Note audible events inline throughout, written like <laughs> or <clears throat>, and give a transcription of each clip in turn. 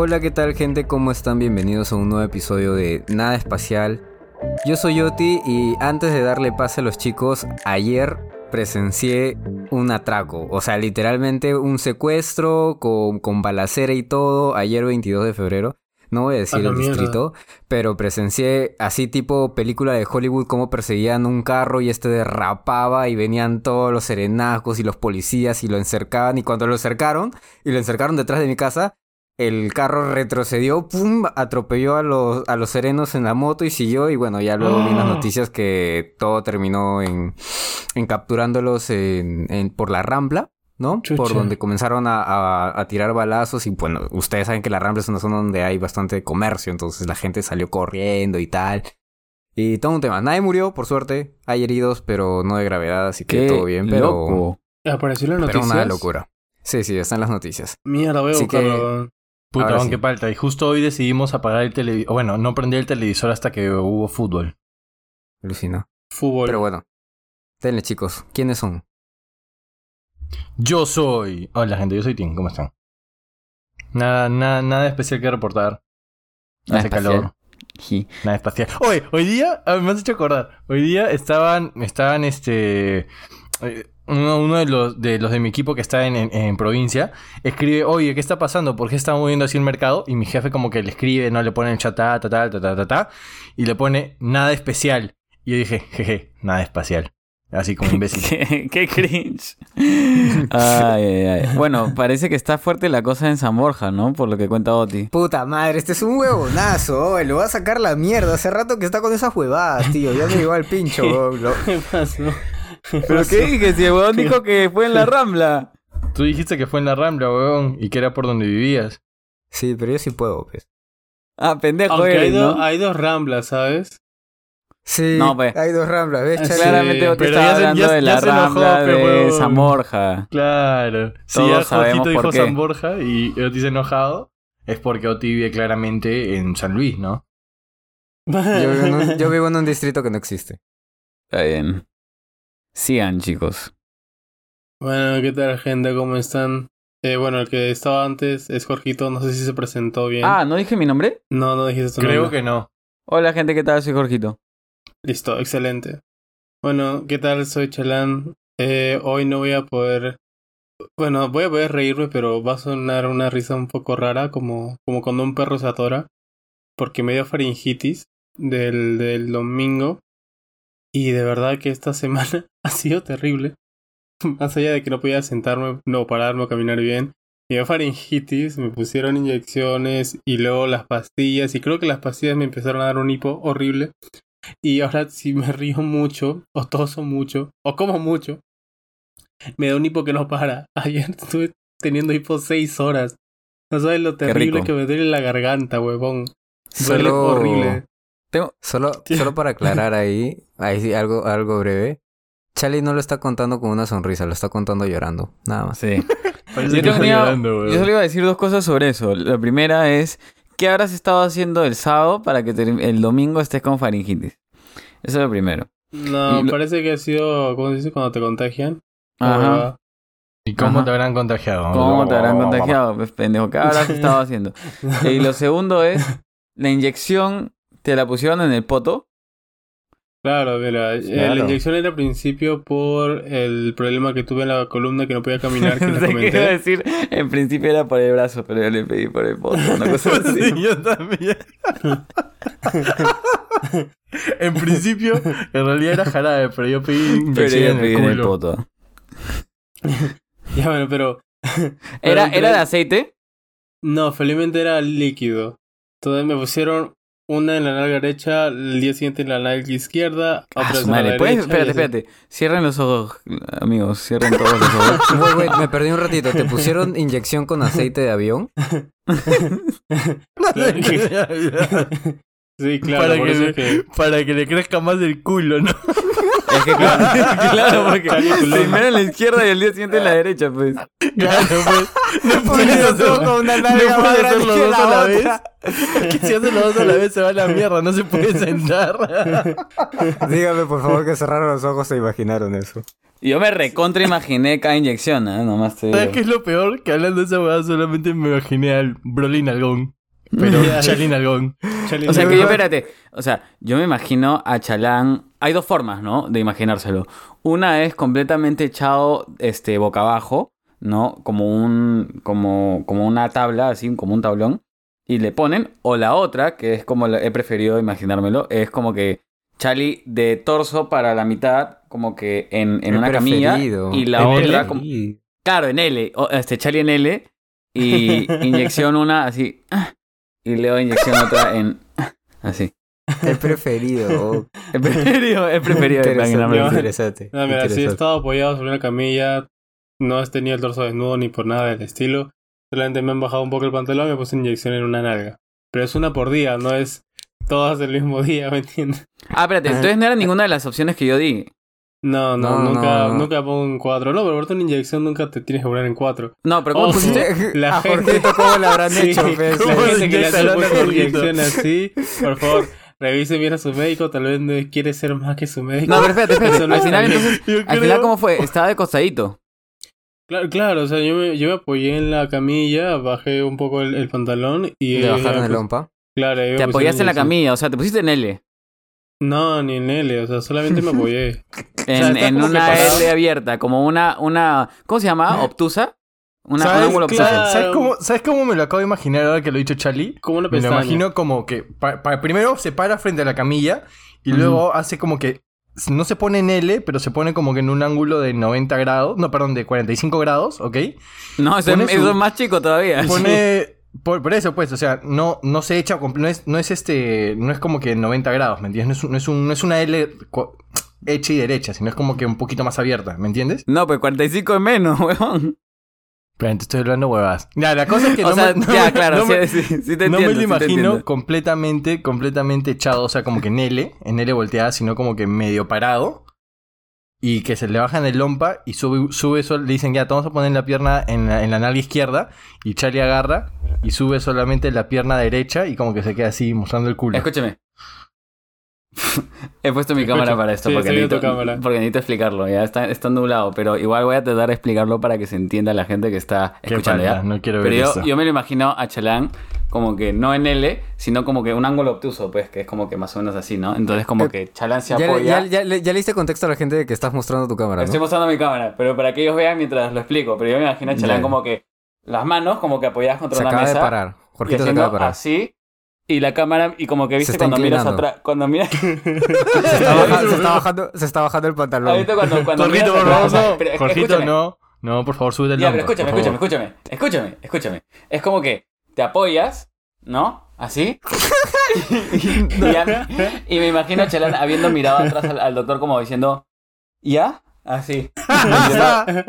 Hola, ¿qué tal gente? ¿Cómo están? Bienvenidos a un nuevo episodio de Nada Espacial. Yo soy Yoti y antes de darle pase a los chicos, ayer presencié un atraco. O sea, literalmente un secuestro con, con balacera y todo, ayer 22 de febrero. No voy a decir A el mierda. distrito, pero presencié así tipo película de Hollywood como perseguían un carro y este derrapaba y venían todos los serenazgos y los policías y lo encercaban y cuando lo encercaron y lo encercaron detrás de mi casa, el carro retrocedió, pum, atropelló a los, a los serenos en la moto y siguió y bueno, ya luego vi las ¡Ah! noticias que todo terminó en, en capturándolos en, en- por la Rambla. ¿no? Chucha. Por donde comenzaron a, a- a tirar balazos y bueno, ustedes saben que la Rambla es una zona donde hay bastante comercio, entonces la gente salió corriendo y tal. Y todo un tema. Nadie murió, por suerte. Hay heridos, pero no de gravedad, así que Qué todo bien, pero, loco. ¿Apareció en las pero noticias? una locura. Sí, sí, están las noticias. Mierda, voy a Así buscarlo. Puta, aunque sí. falta. Y justo hoy decidimos apagar el televisor. Bueno, no prender el televisor hasta que hubo fútbol. Alucina. Fútbol. Pero bueno. Denle, chicos. ¿Quiénes son? Yo soy. Hola, gente, yo soy Tim. ¿Cómo están? Nada, nada, nada especial que reportar. Nada Hace espacial. calor. Ji. Nada espacial. Hoy, hoy día, ah, me has hecho acordar. Hoy día estaban, estaban este, eh, uno, uno de los de los de mi equipo que está en, en, en provincia escribe, oye, ¿qué está pasando? ¿Por qué está moviendo así el mercado? Y mi jefe como que le escribe, no le pone en el chat, ta, ta, ta, ta, ta, ta, ta, y le pone nada especial. Y yo dije, jeje, nada espacial. Así como imbécil. <laughs> qué, qué cringe. Ay, ay, ay. Bueno, parece que está fuerte la cosa en San Borja, ¿no? Por lo que cuenta Oti. Puta madre, este es un huevonazo. oye, Lo va a sacar la mierda. Hace rato que está con esas huevadas, tío. Ya me llegó al pincho. weón. <laughs> Lo- ¿Qué pasó? ¿Pero qué <laughs> dije? Si el huevón dijo que fue en la Rambla. Tú dijiste que fue en la Rambla, weón, y que era por donde vivías. Sí, pero yo sí puedo, pues. Ah, pendejo Aunque hay, eres, do- ¿no? hay dos ramblas, ¿sabes? Sí, No, pues. hay dos ramblas, ¿ves? Chale? Claramente Oti pero estaba ya se- hablando ya- de la enojó, Rambla pe, de Borja. Claro. Si Todos ya sabemos Jorgito por dijo qué. San Borja y Oti se ha enojado, es porque Oti vive claramente en San Luis, ¿no? Yo, vivo en un, yo <laughs> vivo en un distrito que no existe. Está bien. Sigan, chicos. Bueno, ¿qué tal, gente? ¿Cómo están? Eh, bueno, el que estaba antes es Jorgito. No sé si se presentó bien. Ah, ¿no dije mi nombre? No, no dijiste tu Creo nombre. que no. Hola, gente, ¿qué tal? Soy Jorgito. Listo, excelente. Bueno, ¿qué tal? Soy Chalán. Eh, hoy no voy a poder... Bueno, voy a poder reírme, pero va a sonar una risa un poco rara, como, como cuando un perro se atora, porque me dio faringitis del, del domingo. Y de verdad que esta <laughs> semana ha sido terrible. Más allá de que no podía sentarme, no pararme o caminar bien. Me dio faringitis, me pusieron inyecciones y luego las pastillas. Y creo que las pastillas me empezaron a dar un hipo horrible. Y ahora si me río mucho, o toso mucho, o como mucho, me da un hipo que no para. <laughs> Ayer estuve teniendo hipo seis horas. No sabes lo terrible que me duele la garganta, huevón. Duele Solo, horrible. Tengo... solo, <laughs> solo para aclarar ahí, ahí sí, algo, algo breve. Charlie no lo está contando con una sonrisa, lo está contando llorando. Nada más. Sí. <laughs> Parece Yo, que está tenía- llorando, yo solo iba a decir dos cosas sobre eso. La primera es, ¿qué habrás estado haciendo el sábado para que te- el domingo estés con faringitis? Eso es lo primero. No, lo- parece que ha sido, ¿cómo se dice? Cuando te contagian. Ajá. ¿Y cómo Ajá. te habrán contagiado? ¿Cómo te habrán contagiado? Pues pendejo, ¿qué habrás estado haciendo? <laughs> Y lo segundo es, la inyección te la pusieron en el poto. Claro, mira, eh, la inyección era al principio por el problema que tuve en la columna que no podía caminar, que <laughs> les que iba a comenté. decir, en principio era por el brazo, pero yo le pedí por el poto, una <laughs> cosa así. Sí, yo también. <laughs> en principio, en realidad era jarabe, pero yo pedí Pero inyección yo en pedí el el poto. Ya bueno, pero ¿Era, ¿Era de aceite? no, felizmente era líquido. Entonces me pusieron una en la nalga derecha, el día siguiente en la nalga izquierda, Ah, otra en la madre. ¿Puedes? derecha. y Espérate, espérate. Cierren los ojos, amigos. Cierren todos los ojos. <laughs> Wait, wait, me perdí un ratito. ¿Te pusieron inyección con aceite de avión? <laughs> <laughs> Sí, claro, para, por que eso le, que... <laughs> para que le crezca más el culo, ¿no? <laughs> Es que claro, <laughs> claro porque primero en la izquierda y el día siguiente en la derecha, pues. Claro, pues. No puedes Porque hacer, son con una no nalga más puedes hacer los dos la a la vez. que si haces los dos a la vez se va a la mierda, no se puede sentar. Dígame, por favor, que cerraron los ojos e imaginaron eso. Yo me recontra imaginé cada inyección, ¿eh? Nomás te ¿Sabes digo. qué es lo peor? Que hablando de esa hueá solamente me imaginé al Broly Nalgón. Pero <laughs> Nalgón. Chali O sea, que yo, espérate. O sea, yo me imagino a Chalán. Hay dos formas, ¿no? De imaginárselo. Una es completamente echado este, boca abajo, ¿no? Como un. Como, como una tabla, así, como un tablón. Y le ponen. O la otra, que es como la- he preferido imaginármelo, es como que Charlie de torso para la mitad, como que en, en una camilla. Y la ¿En otra, L? como, Claro, en L. o- Este, Charlie en L. Y <laughs> inyección una así. ah, Y Leo inyección otra en. <laughs> Así. He preferido. <laughs> He preferido, he preferido Interesante. No, mira, sí he estado apoyado sobre una camilla, no he tenido el torso desnudo ni por nada del estilo. Solamente me han bajado un poco el pantalón y me puse inyección en una nalga. Pero es una por día, no es todas el mismo <laughs> día, ¿me entiendes? Ah, espérate, entonces no era ninguna de las opciones que yo di. No, no, No, nunca, no, nunca pongo en cuatro. No, pero por una inyección nunca te tienes que poner en cuatro. No, pero ¿cómo pusiste? <laughs> La a gente- ¿cómo le habrán <laughs> Sí, hecho? pues? la ¿Cómo gente que le hace inyectan a puesto Jorgito? inyección así, por favor, revise bien a su médico, tal vez no quiere ser más que su médico. No, pero espérate, espérate. No Al final, entonces, <laughs> al ¿cómo fue? Estaba de costadito. Claro, claro, o sea, yo me, yo me apoyé en la camilla, bajé un poco el, el pantalón y... Le bajaron el pues, ompa. Claro, Te apoyaste en la camilla, o sea, te pusiste en L. No, ni en L, o sea, solamente me apoyé. <laughs> En, estás en que una. L abierta, como una, una. ¿Cómo se llama? <laughs> ¿Obtusa? Una, un ¿Sabes, Claro. ¿sabes cómo, ¿Sabes cómo me lo acabo de imaginar ahora que lo ha dicho Charlie? Como una Me lo pestaña. imagino como que pa- pa- primero se para frente a la camilla y luego hace como que no se pone en L, pero se pone como que en un ángulo de 90 grados, no, perdón, de 45 grados, ¿ok? No, eso, Pone es, su- eso es más chico todavía. Pone <laughs> por, por eso pues, o sea, no no se echa, no es no es este, no es como que 90 grados, ¿me entiendes? No es, no es, un- no es una L hecha y derecha, sino es como que un poquito más abierta, ¿me entiendes? No, pues 45 es menos, <laughs> weón. Pero te estoy hablando huevas. Ya, la cosa es que <laughs> no me, sí, sí, sí lo sí imagino entiendo. completamente, completamente echado, o sea, como que en L, en L volteada, sino como que medio parado. Y que se le baja en el lompa y sube, sube sol- le dicen ya, te vamos a poner la pierna en la, en la nalga izquierda. Y Charlie agarra y sube solamente la pierna derecha y como que se queda así mostrando el culo. Escúcheme. <laughs> He puesto mi cámara para esto Sí, porque, necesito, porque explicarlo. Ya está, está nublado, pero igual voy a tratar de explicarlo para que se entienda la gente que está escuchando. falta, ¿ya? no quiero ver Pero yo, esto. yo me lo imagino a Chalán como que no en L, sino como que un ángulo obtuso, pues, que es como que más o menos así, ¿no? Entonces como Eh, que Chalán se Ya, le- apoya. ya, ya, le- ya le diste contexto a la gente de que estás mostrando tu cámara, Estoy ¿no? mostrando mi cámara, pero para que ellos vean mientras lo explico. Pero yo me imagino a Chalán como que las manos como que apoyadas contra Se una acaba mesa. de parar. Jorgito se haciendo acaba de parar. así. Y la cámara, y como que Se viste está cuando miras atrás. Cuando miras. <laughs> Se está, bajando, se, está bajando, se está bajando el ¿Has pantalón. visto cuando, cuando Jorgito, por favor, no. Jorgito, no. No, por favor, sube el Ya, pero escúchame, escúchame, escúchame, escúchame, escúchame. Es como que te apoyas, ¿no? Así. <laughs> y, ya- y me imagino a Chalán habiendo mirado atrás al, al doctor como diciendo, ¿ya? Así.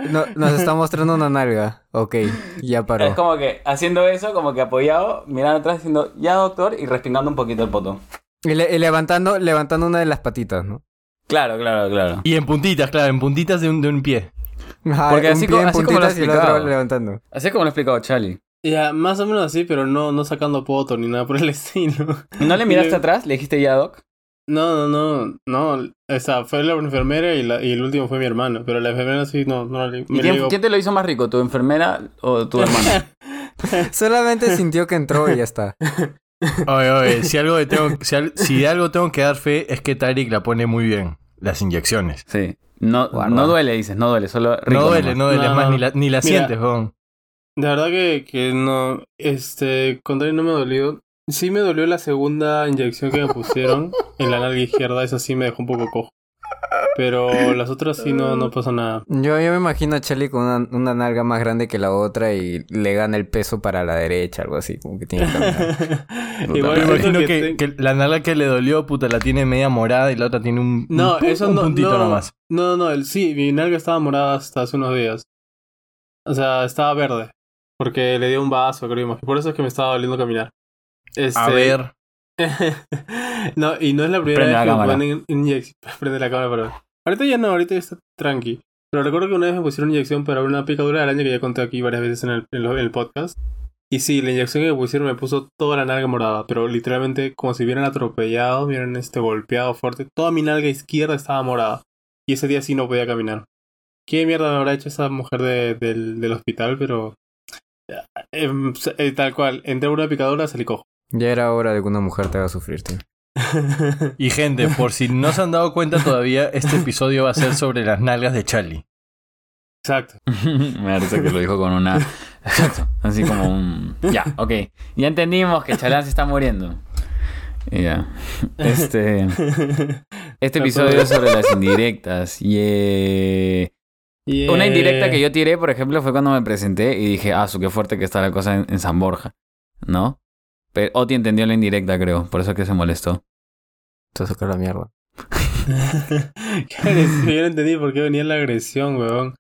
No- nos está mostrando una nalga. Ok, ya paró. Es como que haciendo eso, como que apoyado, mirando atrás diciendo, ya doctor, y respingando un poquito el poto. Y, le- y levantando, levantando una de las patitas, ¿no? Claro, claro, claro. Y en puntitas, claro, en puntitas de un, de un pie. Ajá, Porque un así pie co- en así como lo puntitas y el otro explicaba. levantando. Así es como lo ha explicado Charlie. Ya, más o menos así, pero no, no sacando poto ni nada por el <laughs> estilo. ¿Y ¿No le miraste le- atrás? ¿Le dijiste ya, doc? No, no, no, no. O sea, fue la enfermera y, la, y el último fue mi hermano. Pero la enfermera sí, no, no le ¿Y me le quién, digo, quién te lo hizo más rico, tu enfermera o tu <laughs> hermano? <laughs> Solamente sintió que entró y ya está. Oye, oye, si algo, de tengo, si, al- si de algo tengo que dar fe es que Tarik la pone muy bien. Las inyecciones. Sí. No, no duele, dices, no duele, solo rico. no duele, nomás. no duele, No, es más, no. ni la, ni la Mira. sientes, weón. De verdad que, que no. Este, contrario no me dolió. Sí me dolió la segunda inyección que me pusieron <laughs> en la nalga izquierda. Esa sí me dejó un poco cojo. Pero las otras sí no, no pasó nada. Yo, yo me imagino a Charlie con una, una nalga más grande que la otra y le gana el peso para la derecha, algo así, como que tiene que. <laughs> Igual Me imagino que que, te- que la nalga que le dolió, puta, la tiene media morada y la otra tiene un, No, un, eso un no. puntito no, nomás. No, no, el, sí, mi nalga estaba morada hasta hace unos días. O sea, estaba verde. Porque le dio un vaso, creo. Por eso es que me estaba doliendo caminar. Este, A ver, <laughs> no, y no es la primera Prende la vez que me ponen inyección. <laughs> Prende la cámara, perdón. Ahorita ya no, ahorita ya está tranqui. Pero recuerdo que una vez me pusieron inyección para una picadura de araña que ya conté aquí varias veces en el, en lo- en el podcast. Y sí, la inyección que me pusieron me puso toda la nalga morada, pero literalmente como si hubieran atropellado, hubieran este golpeado fuerte. Toda mi nalga izquierda estaba morada. Y ese día sí no podía caminar. ¿Qué mierda me habrá hecho esa mujer de- del, del hospital? Pero... eh, eh, tal cual, entré a una picadura, salí cojo. Ya era hora de que una mujer te haga sufrir, tío. <laughs> Y gente, por si no se han dado cuenta todavía, este episodio va a ser sobre las nalgas de Charlie. Exacto. <laughs> Me parece que lo dijo con una. Exacto. Así como un. Ya, ok. Ya entendimos que Chalán se está muriendo. Y Ya. Este. <laughs> Este episodio es sobre las indirectas. Y. Yeah. Una indirecta que yo tiré, por ejemplo, fue cuando me presenté y dije, ah, su qué fuerte que está la cosa en, en San Borja. ¿No? Pero Oti entendió la indirecta, creo. Por eso es que se molestó. Te saca la mierda. <laughs> <laughs> Qué Yo no entendí por qué venía la agresión, weón.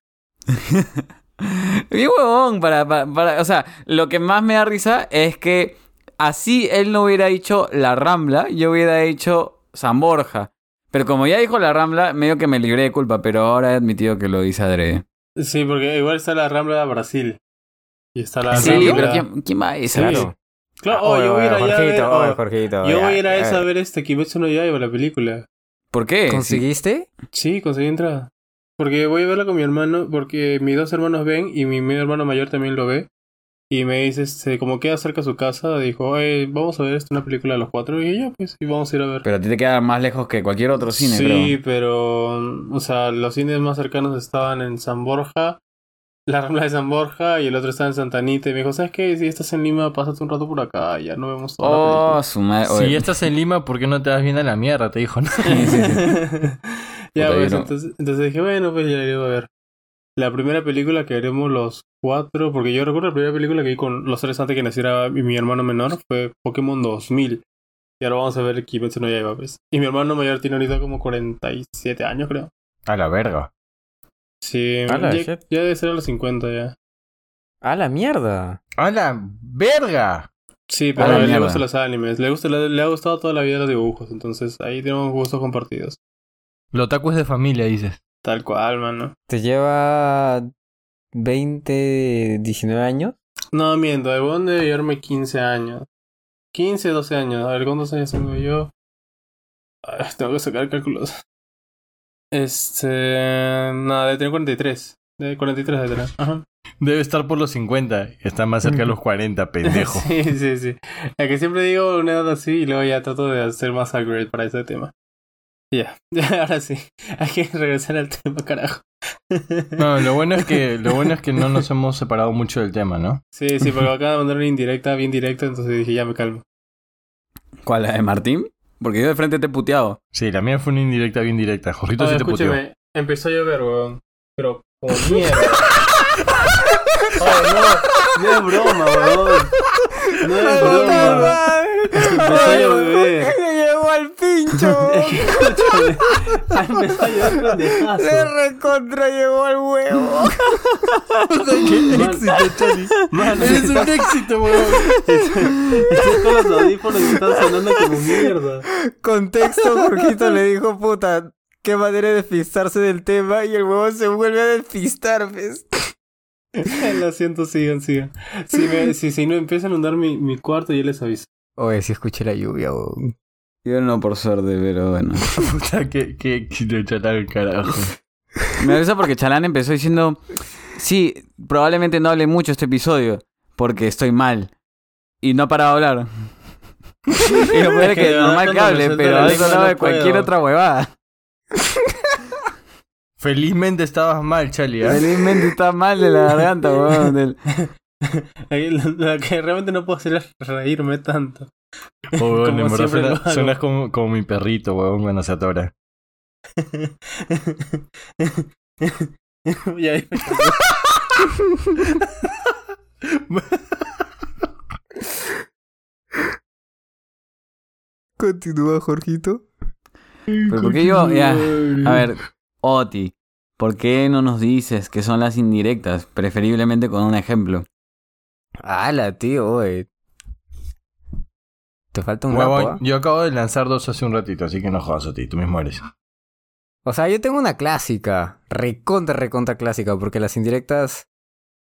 Bien <laughs> huevón, para, para, para- o sea, lo que más me da risa es que así él no hubiera dicho la Rambla, yo hubiera dicho San Borja. Pero como ya dijo la Rambla, medio que me libré de culpa, pero ahora he admitido que lo dice adrede. Sí, porque igual está la Rambla de Brasil. Y está la ¿En Rambla... ¿Pero quién, quién va a? Sí. Claro. Claro, oh, yo voy a ir allá a ver... Oh, Jorgito, yo ya, voy a ir a esa a ver este Kimetsu no Yaiba, la película. ¿Por qué? ¿Conseguiste? Sí, conseguí entrada. Porque voy a verla con mi hermano, porque mis dos hermanos ven y mi medio hermano mayor también lo ve. Y me dice, este, como queda cerca de su casa, dijo, oye, vamos a ver esta una película de los cuatro. Y yo, pues, y vamos a ir a ver. Pero a ti te queda más lejos que cualquier otro cine, sí, creo. pero, o sea, los cines más cercanos estaban en San Borja, la Rambla de San Borja, y el otro estaba en Santa Anita. Y me dijo, ¿sabes qué? Si estás en Lima, pásate un rato por acá, ya no vemos toda la Oh, su madre. Si ya estás en Lima, ¿por qué no te das bien a la mierda? Te dijo, ¿no? sí, sí, sí. película. <laughs> ya, pues, entonces, entonces dije, bueno, pues ya iba a ver. La primera película que veremos los cuatro, porque yo recuerdo la primera película que vi con los tres antes que naciera mi, mi hermano menor, fue Pokémon 2000. Y ahora vamos a ver Kimetsu no Yaiba, pues. Y mi hermano mayor tiene ahorita como 47 años, creo. A la verga. Sí, A la ya, shit. ya debe ser a los 50 ya. ¡A la mierda! ¡A la verga! Sí, pero a él le gustan los animes. Le, gusta, le, le ha gustado toda la vida los dibujos. Entonces ahí tenemos gustos compartidos. Lo otaku es de familia, dices. Tal cual, mano. ¿Te lleva 20, 19 años? No, miento. El weón debe llevarme 15 años. 15, 12 años. A ver, ¿cuántos años tengo yo? Ay, tengo que sacar cálculos. Este... Nada, debe tener 43. De 43 de tener. Ajá. Debe estar por los 50. Está más cerca de los 40, pendejo. <laughs> Sí, sí, sí. Es que siempre digo una edad así y luego ya trato de hacer más accurate para ese tema. Ya, <laughs> ahora sí. Hay que regresar al tema, carajo. No, <laughs> lo bueno es que lo bueno es que no nos hemos separado mucho del tema, ¿no? Sí, sí, porque me acaban de mandar una indirecta, bien directa, entonces dije, ya me calmo. ¿Cuál, la de Martín? Porque yo de frente te he puteado. Sí, la mía fue una indirecta bien directa. Jorgito sí te puteó. escúcheme, empezó a llover, weón. Pero como mierda. Oye, no, no es broma, weón. No es broma. Empezó a llover. ¡Le llegó al pincho! <laughs> Que. ¡Le recontra llegó al huevo! <laughs> ¡Qué éxito, Chani! ¡Eres un éxito, weón! <laughs> Estoy con los audífonos y están sonando como mierda. Contexto, Jorgito le dijo, puta, qué manera de despistarse del tema y el huevo se vuelve a despistar, ¿ves? Lo siento, sigan, sigan. Si, me, si, si no empiezan a inundar mi, mi cuarto, yo les aviso. Oye, si escuché la lluvia, weón. Yo no, por suerte, pero bueno. <laughs> Puta, que, que éxito, chatal, carajo. Me avisa porque Chalán empezó diciendo, sí, probablemente no hable mucho este episodio, porque estoy mal. Y no ha parado de hablar. <laughs> y lo peor es que <laughs> que normal que hable, pero no de cualquier otra huevada. Felizmente estabas mal, Charlie, ¿ah? Felizmente está mal de la garganta, weón. del- <laughs> Lo, lo que realmente no puedo hacer es reírme tanto. Oh, weón, <laughs> Como en verdad suena- suenas como, como mi perrito, weón, cuando se atora. <laughs> ya, ya. Continúa, Jorgito. Pero ¿por qué yo? Ya, a ver, Oti, ¿por qué no nos dices que son las indirectas? Preferiblemente con un ejemplo. ¡Hala, tío! Te falta un Huevón, lapo, ¿ah? yo acabo de lanzar dos hace un ratito, así que no jodas a ti, tú mismo eres. O sea, yo tengo una clásica, recontra, recontra clásica, porque las indirectas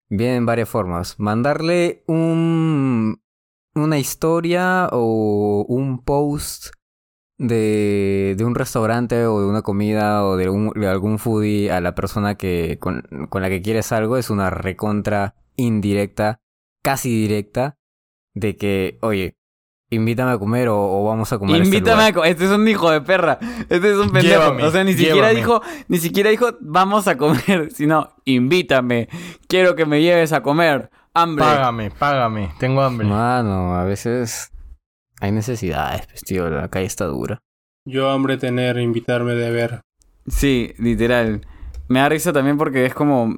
vienen en varias formas. Mandarle un una historia o un post de, de un restaurante o de una comida o de, un- de algún foodie a la persona que con, con la que quieres algo es una recontra indirecta, casi directa, de que, oye, invítame a comer o, o vamos a comer. este Invítame lugar". a co- Este es un hijo de perra. Este es un pendejo. Llévame, o sea, ni siquiera llévame. dijo, ni siquiera dijo, vamos a comer, <laughs> sino, invítame. Quiero que me lleves a comer. Hambre. Págame, págame, tengo hambre. Mano, a veces hay necesidades, pues, tío, la calle está dura. Yo hambre tener, invitarme de ver. Sí, literal. Me da risa también porque es como.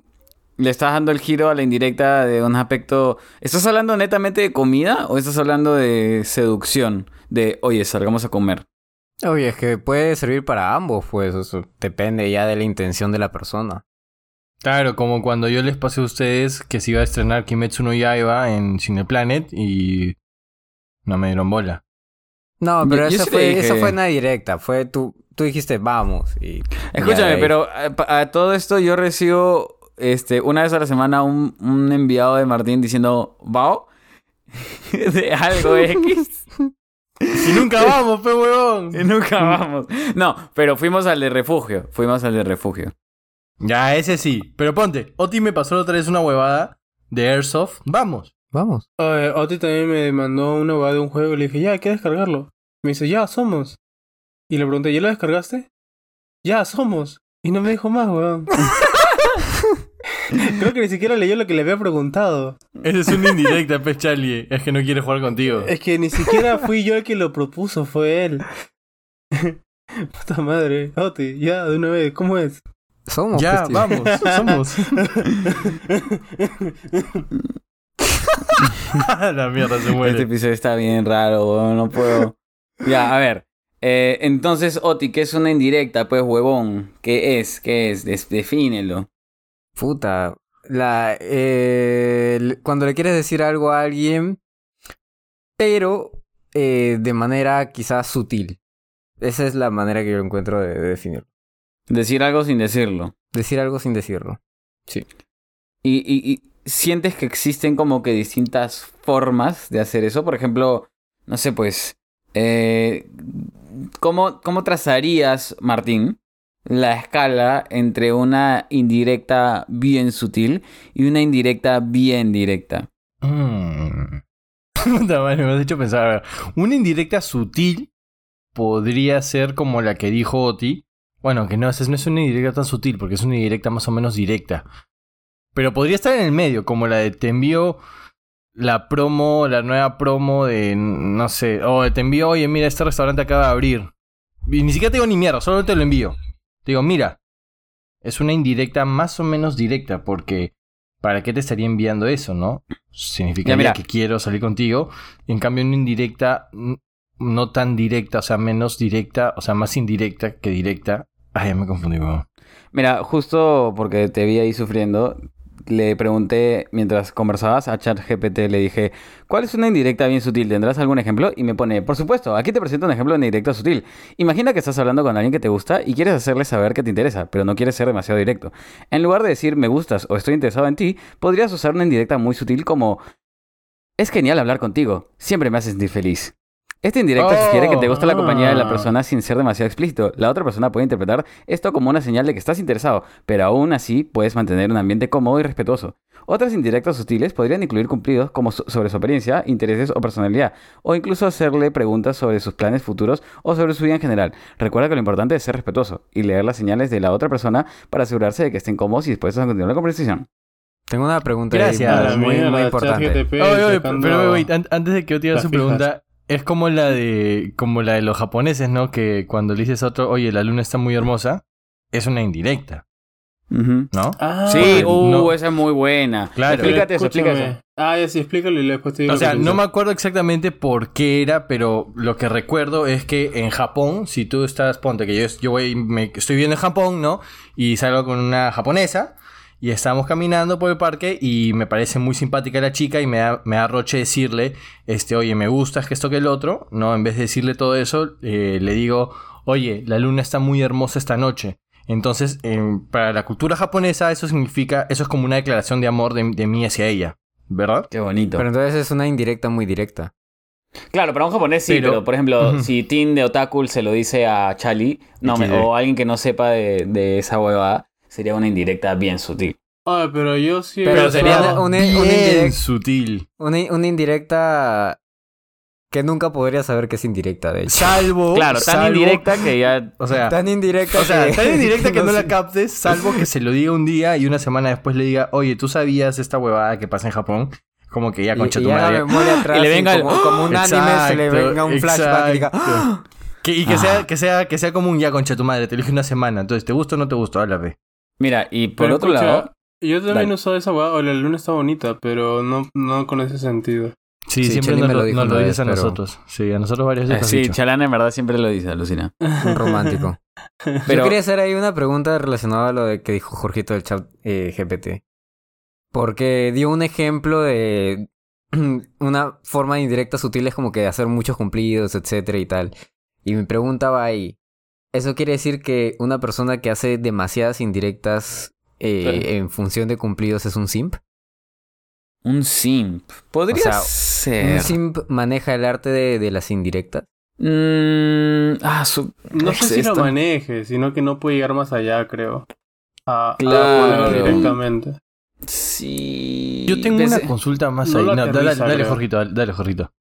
Le estás dando el giro a la indirecta de un aspecto. ¿Estás hablando netamente de comida o estás hablando de seducción? De, oye, salgamos a comer. Oye, es que puede servir para ambos, pues, eso depende ya de la intención de la persona. Claro, como cuando yo les pasé a ustedes que se iba a estrenar Kimetsu no Yaiba en Cineplanet y no me dieron bola. No, Yo- pero yo le fue, dije- esa fue una directa, fue tú, tú dijiste vamos y... Escúchame, pero a, pa- a todo esto yo recibo este, una vez a la semana un, un enviado de Martín diciendo, ¿Bao? <laughs> de algo X. ¡Y nunca <laughs> vamos, pe huevón! y nunca vamos. No, pero fuimos al de refugio. Fuimos al de refugio. Ya, ese sí. Pero ponte, Oti me pasó la otra vez una huevada de Airsoft. Vamos. Vamos. Oye, Oti también me mandó una hueá de un juego y le dije, ya, hay que descargarlo. Me dice, ya, somos. Y le pregunté, ¿ya lo descargaste? Ya, somos. Y no me dijo más, weón. <laughs> <laughs> Creo que ni siquiera leyó lo que le había preguntado. Esa es una indirecta, pe Charlie. Es que no quiere jugar contigo. Es que ni siquiera fui yo el que lo propuso, fue él. <laughs> Puta madre. Oti, ya, de una vez, ¿cómo es? Somos, Ya, pues, vamos, somos. <laughs> la mierda se Este muere. episodio está bien raro, weón, no puedo. Ya, a ver. Eh, entonces, Oti, ¿qué es una indirecta? Pues, huevón. ¿Qué es? ¿Qué es? Des- defínelo. Puta. La, eh, cuando le quieres decir algo a alguien, pero eh, de manera quizás sutil. Esa es la manera que yo encuentro de, de definirlo. Decir algo sin decirlo. Decir algo sin decirlo. Y, y, y sientes que existen como que distintas formas de hacer eso. Por ejemplo, no sé, pues. Eh, ¿cómo, ¿Cómo trazarías, Martín, la escala entre una indirecta bien sutil y una indirecta bien directa? Mm. <laughs> Me has hecho pensar. Una indirecta sutil podría ser como la que dijo Oti. Bueno, que no, no es una indirecta tan sutil, porque es una indirecta más o menos directa. Pero podría estar en el medio, como la de te envío la promo, la nueva promo de, no sé, o te envío, oye, mira, este restaurante acaba de abrir. Y ni siquiera te digo ni mierda, solo te lo envío. Te digo, mira, es una indirecta más o menos directa, porque ¿para qué te estaría enviando eso, no? Significaría Ya, mira. que quiero salir contigo. En cambio, una indirecta, no tan directa, o sea, menos directa, o sea, más indirecta que directa. Ay, ya me confundí, weón. Mira, justo porque te vi ahí sufriendo, le pregunté mientras conversabas a ChatGPT, le dije, ¿cuál es una indirecta bien sutil? ¿Tendrás algún ejemplo? Y me pone, por supuesto, aquí te presento un ejemplo de una indirecta sutil. Imagina que estás hablando con alguien que te gusta y quieres hacerle saber que te interesa, pero no quieres ser demasiado directo. En lugar de decir me gustas o estoy interesado en ti, podrías usar una indirecta muy sutil como, es genial hablar contigo, siempre me haces sentir feliz. Esta indirecta Oh, sugiere que te gusta la compañía de la ah. persona sin ser demasiado explícito. La otra persona puede interpretar esto como una señal de que estás interesado, pero aún así puedes mantener un ambiente cómodo y respetuoso. Otras indirectas sutiles podrían incluir cumplidos como so- sobre su apariencia, intereses o personalidad, o incluso hacerle preguntas sobre sus planes futuros o sobre su vida en general. Recuerda que lo importante es ser respetuoso y leer las señales de la otra persona para asegurarse de que estén cómodos y dispuestos a continuar la conversación. Tengo una pregunta ahí Gracias. A muy, muy, muy importante. Oye, oye, pero antes de que yo te haga su fijas. pregunta, es como la de como la de los japoneses, ¿no? Que cuando le dices a otro, oye, la luna está muy hermosa, es una indirecta. ¿no? Ah, Sí, uh, no. esa es muy buena. Claro. Explícate eso, explícate eso. Ah, ya sí, explícalo y después te digo O sea, que no me acuerdo exactamente por qué era, pero lo que recuerdo es que en Japón, si tú estás, ponte que yo, yo voy, me, estoy viendo en Japón, ¿no? Y salgo con una japonesa y estábamos caminando por el parque y me parece muy simpática la chica y me da, me da roche decirle, este, oye, me gustas que esto que el otro, ¿no? En vez de decirle todo eso, eh, le digo, oye, la luna está muy hermosa esta noche. Entonces, para la cultura japonesa eso significa, eso es como una declaración de amor de, de mí hacia ella, ¿verdad? Qué bonito. Pero entonces es una indirecta muy directa. Claro, para un japonés sí, Pero- pero, por ejemplo, si Tin de Otaku se lo dice a Chali, no, me- XD. o alguien que no sepa de, de esa huevada, sería una indirecta bien sutil. Ay, pero yo sí. he Pero sería una- Bien una indirect- sutil. Una, una indirecta que nunca podría saber que es indirecta, de hecho. Salvo. Claro, tan salvo- indirecta que ya... O sea, Tan indirecta o sea, que... tan indirecta <laughs> que no la captes, salvo que se lo diga un día y una semana después le diga, oye, ¿tú sabías esta huevada que pasa en Japón? Como que ya concha y tu madre. <laughs> atrás Y le venga como, como un anime se le Exacto, venga un flashback y diga exacto. "¡Ah!". Que- y que Ah. sea, que sea, que sea como un ya concha tu madre, te dije una semana. Entonces, ¿te gusta o no te gusta? Háblame. Mira, y por Pero otro escucha, lado... Yo también he usado esa hueá. O la luna está bonita, pero no, no con ese sentido. Sí, Sí, siempre nos me lo, dijo nos lo una dices a pero- nosotros. Sí, a nosotros varias eh, veces. has sí, dicho. Chalán en verdad siempre lo dice, alucina. <laughs> un romántico. <laughs> Pero Yo quería hacer ahí una pregunta relacionada a lo de que dijo Jorgito del chat eh, GPT. Porque dio un ejemplo de <clears throat> una forma indirecta sutil es como que de hacer muchos cumplidos, etcétera y tal. Y mi pregunta va ahí. ¿Eso quiere decir que una persona que hace demasiadas indirectas eh, Sí. en función de cumplidos es un simp? Un simp. Podría O sea, ser. ¿Un simp maneja el arte de, de las indirectas? Mm, ah, su... No sé si lo maneje, sino que no puede llegar más allá, creo. A, Claro. directamente. Sí. Yo tengo Pensé- una consulta más No ahí. No, dale, aterriza, dale. Jorgito, dale, dale, Jorgito.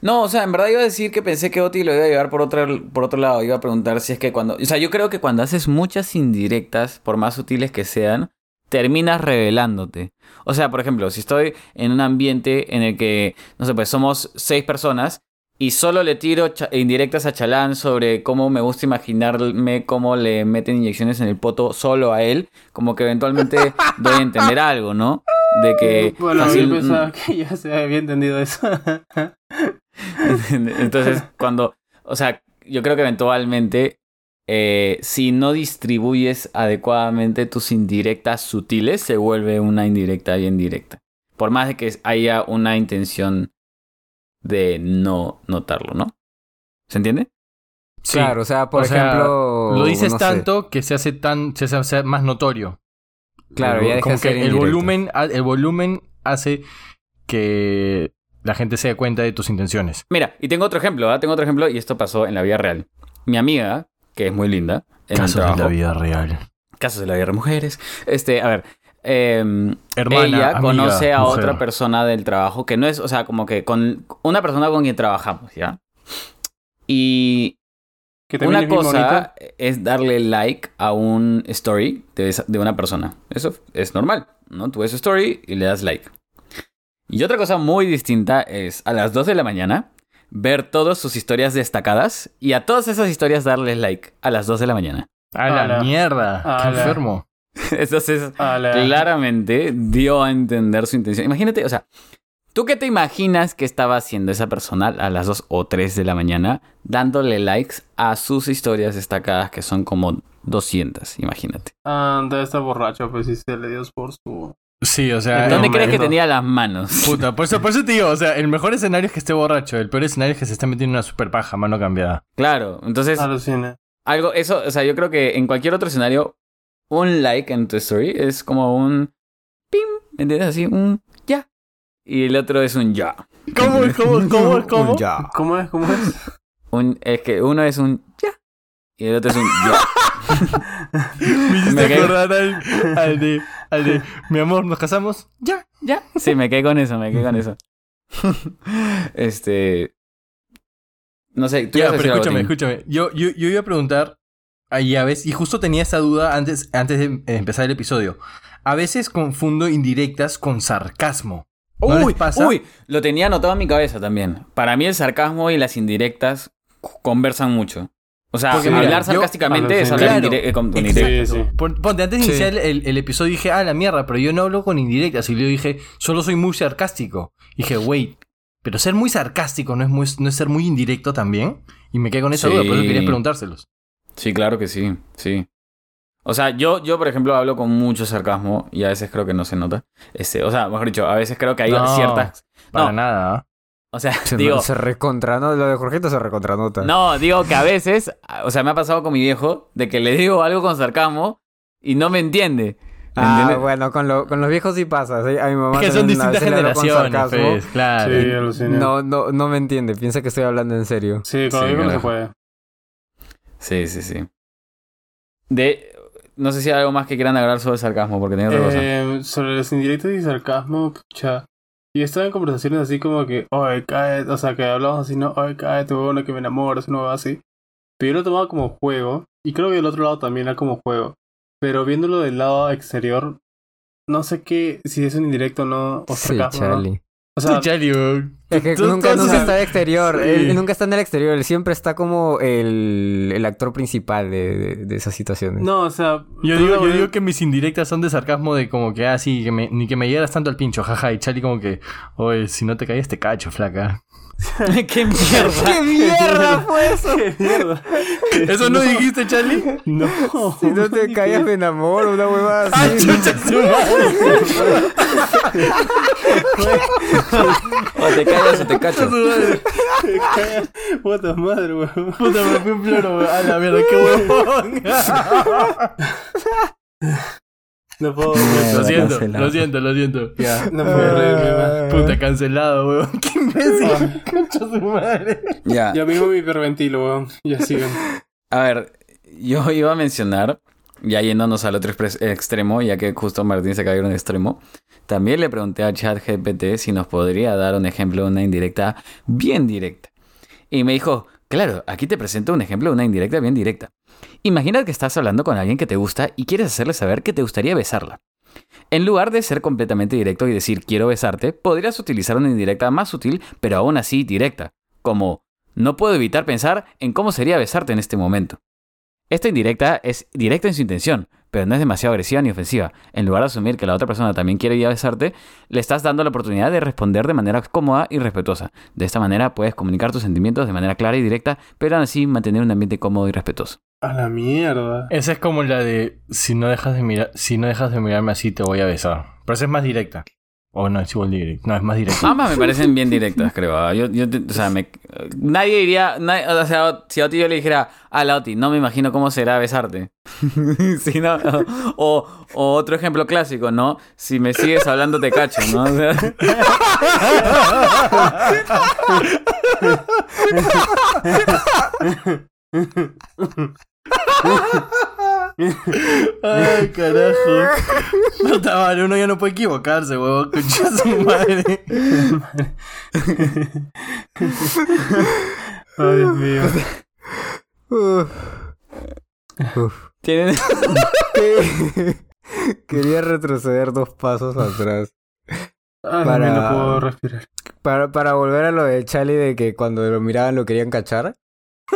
No, o sea, en verdad iba a decir que pensé que Oti lo iba a llevar por otro, por otro lado. Iba a preguntar si es que cuando... O sea, yo creo que cuando haces muchas indirectas, por más sutiles que sean, terminas revelándote. O sea, por ejemplo, si estoy en un ambiente en el que, no sé, pues somos seis personas y solo le tiro indirectas a Chalán sobre cómo me gusta imaginarme cómo le meten inyecciones en el poto solo a él, como que eventualmente <laughs> doy a entender algo, ¿no? De que Bueno, fácil- yo pensaba que ya se había entendido eso. <laughs> Entonces, cuando, o sea, yo creo que eventualmente, eh, si no distribuyes adecuadamente tus indirectas sutiles, se vuelve una indirecta bien directa. Por más de que haya una intención de no notarlo, ¿no? ¿Se entiende? Sí. Claro, o sea, por O sea, ejemplo... Lo dices no sé. tanto que se hace tan se hace más notorio. Claro, El- ya deja como de ser que el indirecto. volumen, el volumen hace que la gente se dé cuenta de tus intenciones. Mira, y tengo otro ejemplo, ¿ah? Tengo otro ejemplo y esto pasó en la vida real. Mi amiga, que es muy linda, en Casos de la vida real. casos de la vida de mujeres, este, a ver, em, Hermana, ella amiga, conoce a mujer. otra persona del trabajo que no es, o sea, como que con una persona con quien trabajamos, ¿ya? Y que una es cosa es darle like a un story de, esa- de una persona. Eso es normal, ¿no? Tú ves su story y le das like. Y otra cosa muy distinta es a las 2 de la mañana ver todas sus historias destacadas y a todas esas historias darles like a las 2 de la mañana. A la mierda. Qué Ala. enfermo. <laughs> Entonces, claramente dio a entender su intención. Imagínate, o sea, ¿tú qué te imaginas que estaba haciendo esa persona a las 2 o 3 de la mañana dándole likes a sus historias destacadas que son como 200, imagínate. Ah, debe estar borracho, pues si se le dio por su... Sí, o sea. ¿Dónde crees que tenía las manos? Puta, por eso, por eso te digo, o sea, el mejor escenario es que esté borracho, el peor escenario es que se está metiendo en una super paja, mano cambiada. Claro, entonces, Alucina. algo, eso, o sea, yo creo que en cualquier otro escenario, un like en tu story es como un pim, ¿me entiendes? Así, un ya. Y el otro es un ya. ¿Cómo, <laughs> cómo, cómo, cómo? Ya. ¿Cómo es? ¿Cómo es? Un, es que uno es un ya. Y el otro es un ya. <laughs> Me hiciste Me quedé- acordar al, al de, al de, mi amor, ¿nos casamos? Ya. Ya. Sí, me quedé con eso, me quedé con eso. <laughs> este. No sé, tú Ya, ibas a pero decir algo, escúchame, Tim. escúchame. Yo, yo, yo iba a preguntar ahí a veces, y justo tenía esa duda antes, antes de empezar el episodio. A veces confundo indirectas con sarcasmo. ¿No les Uy, pasa? uy, lo tenía anotado en mi cabeza también. Para mí el sarcasmo y las indirectas conversan mucho. O sea, Porque mira, hablar yo- sarcásticamente es Claro, hablar indire- eh, con indirectas. Sí, sí. Pon- Ponte, antes de Sí. iniciar el, el episodio dije, ah, la mierda, pero yo no hablo con indirectas. Y yo dije, solo soy muy sarcástico. Y dije, wait, pero ser muy sarcástico no es, muy, no es ser muy indirecto también. Y me quedé con esa Sí. duda, por eso quería preguntárselos. Sí, claro que sí, sí. O sea, yo, yo, por ejemplo, hablo con mucho sarcasmo y a veces creo que no se nota. Este, o sea, mejor dicho, a veces creo que hay No, ciertas. Para No. nada. ¿ah? O sea, <laughs> Se, digo. se recontra, ¿no? Lo de Jorgito se recontranota. No, digo que a veces, o sea, me ha pasado con mi viejo de que le digo algo con sarcasmo y no me entiende. Ah, bueno, con, lo- con los viejos sí pasa. ¿sí? A mi mamá Es que son distintas generaciones, sarcasmo. pues, claro. Sí. No, no, no me entiende. Piensa que estoy hablando en serio. Sí, con Sí, no se puede. Sí, sí, sí. De. No sé si hay algo más que quieran agregar sobre el sarcasmo, porque tenía otra cosa. Eh, sobre los indirectos y sarcasmo, pucha. Y estaba en conversaciones así como que, oye, cae, o sea, que hablamos así, no, oye, cae, te bueno que me enamoras, no va así. Pero yo lo tomaba como juego, y creo que del otro lado también era como juego. Pero viéndolo del lado exterior, no sé qué, si es un indirecto o no, o Sí, sarcasmo, ¿no? O sea. Es que nunca, está de exterior. Sí. Él, él nunca está en el exterior. Él siempre está como el, el actor principal de, de, de esas situaciones. no, o sea... Yo digo, yo digo que mis indirectas son de sarcasmo de como que, ah, sí, que me- ni que me llegaras tanto al pincho, jaja. Y Charlie como que, oye, si no te caías te cacho, flaca. <laughs> ¡Qué mierda! ¡Qué mierda <laughs> fue eso! ¡Qué mierda! ¿Eso no dijiste, Charlie? No. Si no te <laughs> callas me enamoro, una huevada ¡Ah, así. chucha su madre! O te callas o te cacho. Puta madre, weón. Puta, me fui un floro, weón. A la mierda, qué huevón. No puedo, <laughs> Mierda, Lo siento, cancelado. lo siento, lo siento. Ya. no puedo reírme más. Puta, cancelado, weón. <laughs> Qué imbécil. Concha su madre. Ya. Ya mismo me hiperventilo, weón. Ya sigan. A ver, yo iba a mencionar, ya yéndonos al otro extremo, ya que justo Martín se cayó en un extremo, también le pregunté a ChatGPT si nos podría dar un ejemplo de una indirecta bien directa. Y me dijo, claro, aquí te presento un ejemplo de una indirecta bien directa. Imagina que estás hablando con alguien que te gusta y quieres hacerle saber que te gustaría besarla. En lugar de ser completamente directo y decir quiero besarte, podrías utilizar una indirecta más sutil, pero aún así directa, como no puedo evitar pensar en cómo sería besarte en este momento. Esta indirecta es directa en su intención, pero no es demasiado agresiva ni ofensiva. En lugar de asumir que la otra persona también quiere ir a besarte, le estás dando la oportunidad de responder de manera cómoda y respetuosa. De esta manera puedes comunicar tus sentimientos de manera clara y directa, pero aún así mantener un ambiente cómodo y respetuoso. A la mierda. Esa es como la de si no dejas de mirar, si no dejas de mirarme así te voy a besar. Pero esa es más directa. O no, es igual directa. No, es más directa. Ambas me parecen bien directas, creo. ah. Yo, yo o sea, me- nadie diría, nadie- o sea, si a Oti yo le dijera, a la Oti, no me imagino cómo será besarte. <laughs> No, o, o otro ejemplo clásico, ¿no? Si me sigues hablando te cacho, ¿no? O sea, <laughs> Ay, carajo. Puta madre, uno ya no puede equivocarse, huevón. Concha su madre. Ay, Dios mío. Uf. Uf. tienen- <laughs> Quería retroceder dos pasos atrás. Ay, Para- no puedo respirar. Para, para volver a lo de Charlie de que cuando lo miraban lo querían cachar.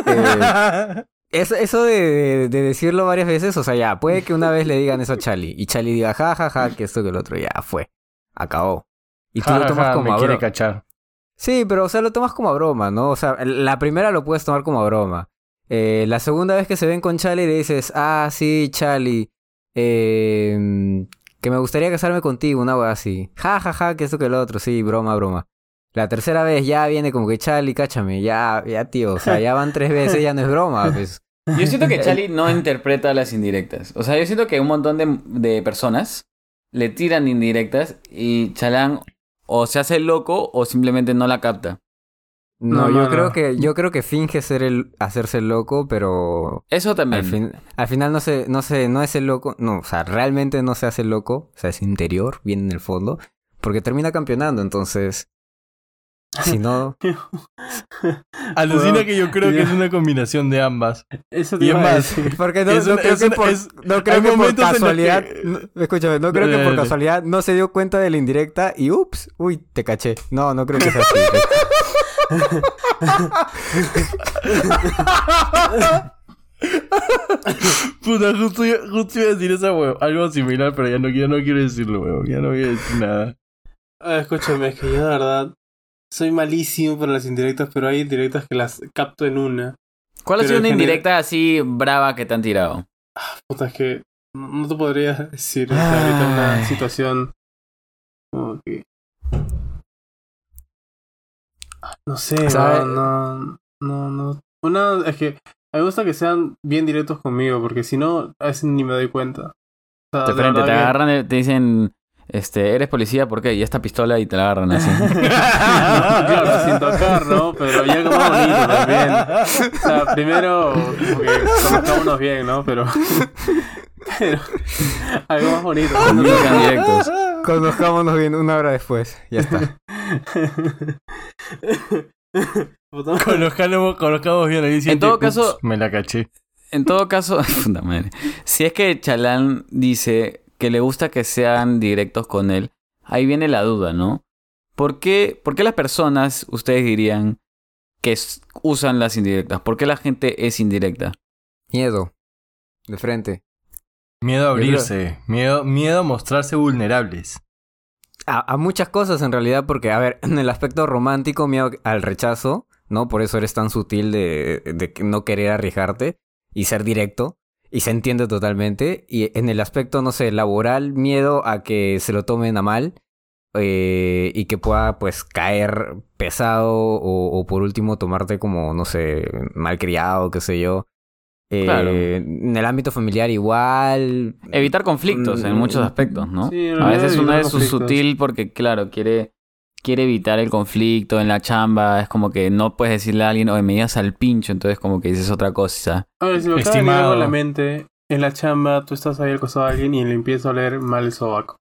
Eh, eso eso de, de- de decirlo varias veces, o sea, ya, puede que una vez le digan eso a Charlie y Charlie diga, ja, ja, ja, que esto que el otro, ya fue. Acabó. Y tú Ja, lo tomas ja, como me a quiere cachar. Sí, pero o sea, lo tomas como a broma, ¿no? O sea, la primera lo puedes tomar como a broma. Eh, la segunda vez que se ven con Charlie le dices, ah, sí, Charlie, eh, que me gustaría casarme contigo, una wea así. Ja, ja, ja, que esto que el otro, sí, broma, broma. La tercera vez ya viene como que Charlie, cáchame, ya, ya, tío, o sea, ya van tres veces, ya no es broma, pues. Yo siento que <laughs> Charlie no interpreta las indirectas. O sea, yo siento que un montón de, de personas le tiran indirectas y Chalán o se hace loco o simplemente no la capta. No, No, yo no, creo no. que, yo creo que finge ser el, hacerse el loco, pero Eso también. Al, fin- al final no se, no se, no es el loco, no, o sea, realmente no se hace el loco, o sea, es interior, viene en el fondo, porque termina campeonando, entonces, si no, <laughs> Alucina que yo creo que es una combinación de ambas. Eso te Y iba es a más, decir. <laughs> porque no, Es no una- creo que una- por, es- no creo hay que por momentos en los casualidad, que- no, escúchame, no creo que por dale. casualidad no se dio cuenta de la indirecta y ups, uy, te caché, no, no creo que sea así. <laughs> Puta, justo, justo iba a decir esa huevo. Algo similar, pero ya no, ya no quiero decirlo, huevo. Ya no voy a decir nada. Ah, escúchame, es que yo de verdad soy malísimo para las indirectas, pero hay indirectas que las capto en una. ¿Cuál ha sido una general- indirecta así brava que te han tirado? Puta, es que no, no te podría <laughs> decir ahorita una situación como que no sé, sea, no, no, no, no. Una, es que a mí me gusta que sean bien directos conmigo, porque si no, a veces ni me doy cuenta. O sea, De frente, te que- agarran, eh, te dicen, este, eres policía, ¿por qué? Y esta pistola y te la agarran así. <laughs> No, claro, sin tocar, ¿no? Pero ya como bonito también. O sea, primero, como que conozcámonos bien, ¿no? Pero. Pero. Algo más bonito. Comunican directos. Conozcámonos bien una hora después. Ya está. Puta Conozcamos, conozcamos bien ahí. En todo caso- "Ups, me la caché. En todo caso, <laughs> puta madre. Si es que Chalán dice que le gusta que sean directos con él, ahí viene la duda, ¿no? ¿Por qué, por qué las personas, ustedes dirían, que usan las indirectas? ¿Por qué la gente es indirecta? Miedo. De frente. Miedo a abrirse. Miedo, miedo a mostrarse vulnerables. A, a muchas cosas en realidad, porque, a ver, <clears throat> en el aspecto romántico, miedo al rechazo, ¿no? Por eso eres tan sutil de, de no querer arriesgarte y ser directo. Y se entiende totalmente. Y en el aspecto, no sé, laboral, miedo a que se lo tomen a mal. eh, y que pueda, pues, caer pesado o, o por último tomarte como, no sé, malcriado, qué sé yo. Eh, Claro. En el ámbito familiar igual. Evitar conflictos en Mm, muchos aspectos, ¿no? Sí, a veces uno es sutil porque, claro, quiere, quiere evitar el conflicto en la chamba. Es como que no puedes decirle a alguien, oye, me digas al pincho, entonces como que dices otra cosa. A ver, si me acaba de venir Estimado. algo a la mente, en la chamba tú estás ahí al costado de alguien y le empieza a oler mal el sobaco.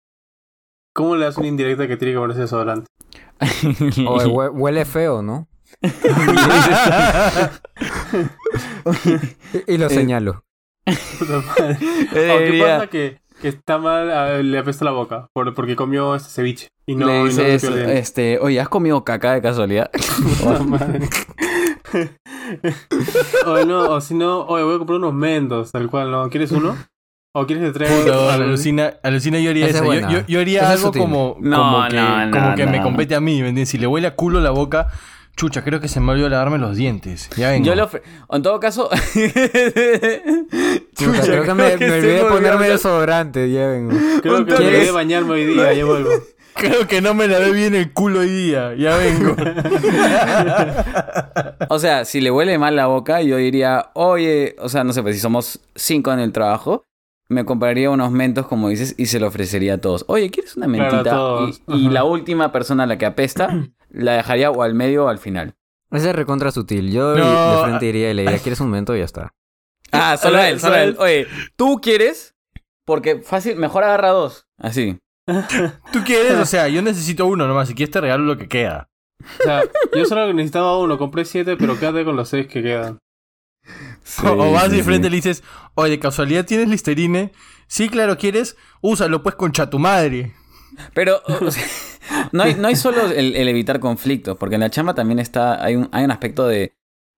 ¿Cómo le das una indirecta que tiene que ponerse desodorante? <laughs> O hue- huele feo, ¿no? <laughs> <laughs> Y, lo Eh, señalo. Puta madre. ¿O qué Debería- pasa que, que está mal, a- le apesta la boca por, porque comió este ceviche y no, le y no se dices, diente? este, oye, ¿has comido caca de casualidad? <laughs> <laughs> <laughs> O no, o si no, oye, voy a comprar unos mentos, tal cual, ¿no? ¿Quieres uno? ¿O quieres que traiga Pero al- alucina, alucina yo haría eso. Yo, buena. yo- yo haría Esa algo como, No, como que, no, como no, que me compete a mí, ¿me entiendes? Si le huele a culo la boca, chucha, creo que se me olvidó lavarme los dientes. Ya vengo. Yo le ofre- En todo caso... <laughs> Chucha, creo que me, creo que me olvidé de me ponerme desodorante, ya vengo. Creo que ¿Quieres? debería bañarme hoy día, ya vuelvo. <laughs> Creo que no me lavé bien el culo hoy día. Ya vengo. <laughs> O sea, si le huele mal la boca, yo diría, oye, o sea, no sé, pues si somos cinco en el trabajo, me compraría unos mentos, como dices, y se lo ofrecería a todos. Oye, ¿quieres una mentita? y la última persona a la que apesta, <clears throat> la dejaría o al medio o al final. Ese es recontra sutil. Yo No, de frente iría y le diría, ¿quieres un momento? Y ya está. Ah, <laughs> solo él, solo él. Oye, ¿tú quieres? Porque fácil, mejor agarra dos. Así. <laughs> ¿Tú quieres? O sea, yo necesito uno nomás. Si quieres te regalo lo que queda. O sea, yo solo necesitaba uno, compré siete, pero quédate con los seis que quedan. o vas sí, de frente sí. y le dices, oye, ¿de casualidad tienes Listerine? Sí, claro, ¿quieres? Úsalo pues concha tu madre. Pero o sea, <laughs> no, hay, no hay solo el, el evitar conflictos, porque en la chamba también está, hay un, hay un aspecto de,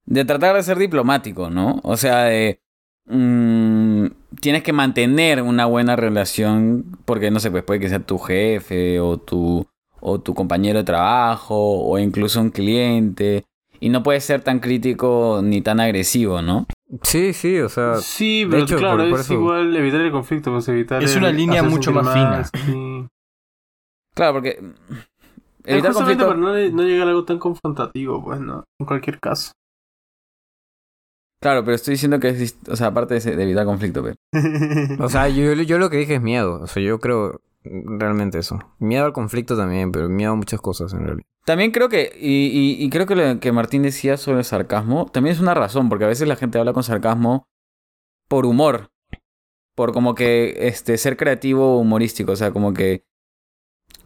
de tratar de ser diplomático, ¿no? O sea, de... mm, tienes que mantener una buena relación, porque no sé, pues puede que sea tu jefe o tu, o tu compañero de trabajo o incluso un cliente. Y no puedes ser tan crítico ni tan agresivo, ¿no? Sí, sí, o sea... Sí, pero hecho, claro, por- por es eso- igual evitar el conflicto, pues evitar Es el una línea mucho más fina. sí. Claro, porque... mm, Evitar conflicto... para no, no llegar a algo tan confrontativo, pues, ¿no? En cualquier caso. Claro, pero estoy diciendo que es... O sea, aparte de, evitar conflicto, pero... <laughs> O sea, yo, yo lo que dije es miedo. O sea, yo creo realmente eso. Miedo al conflicto también, pero miedo a muchas cosas en realidad. También creo que, y, y- y creo que lo que Martín decía sobre el sarcasmo, también es una razón, porque a veces la gente habla con sarcasmo por humor, por como que este ser creativo o humorístico, o sea, como que,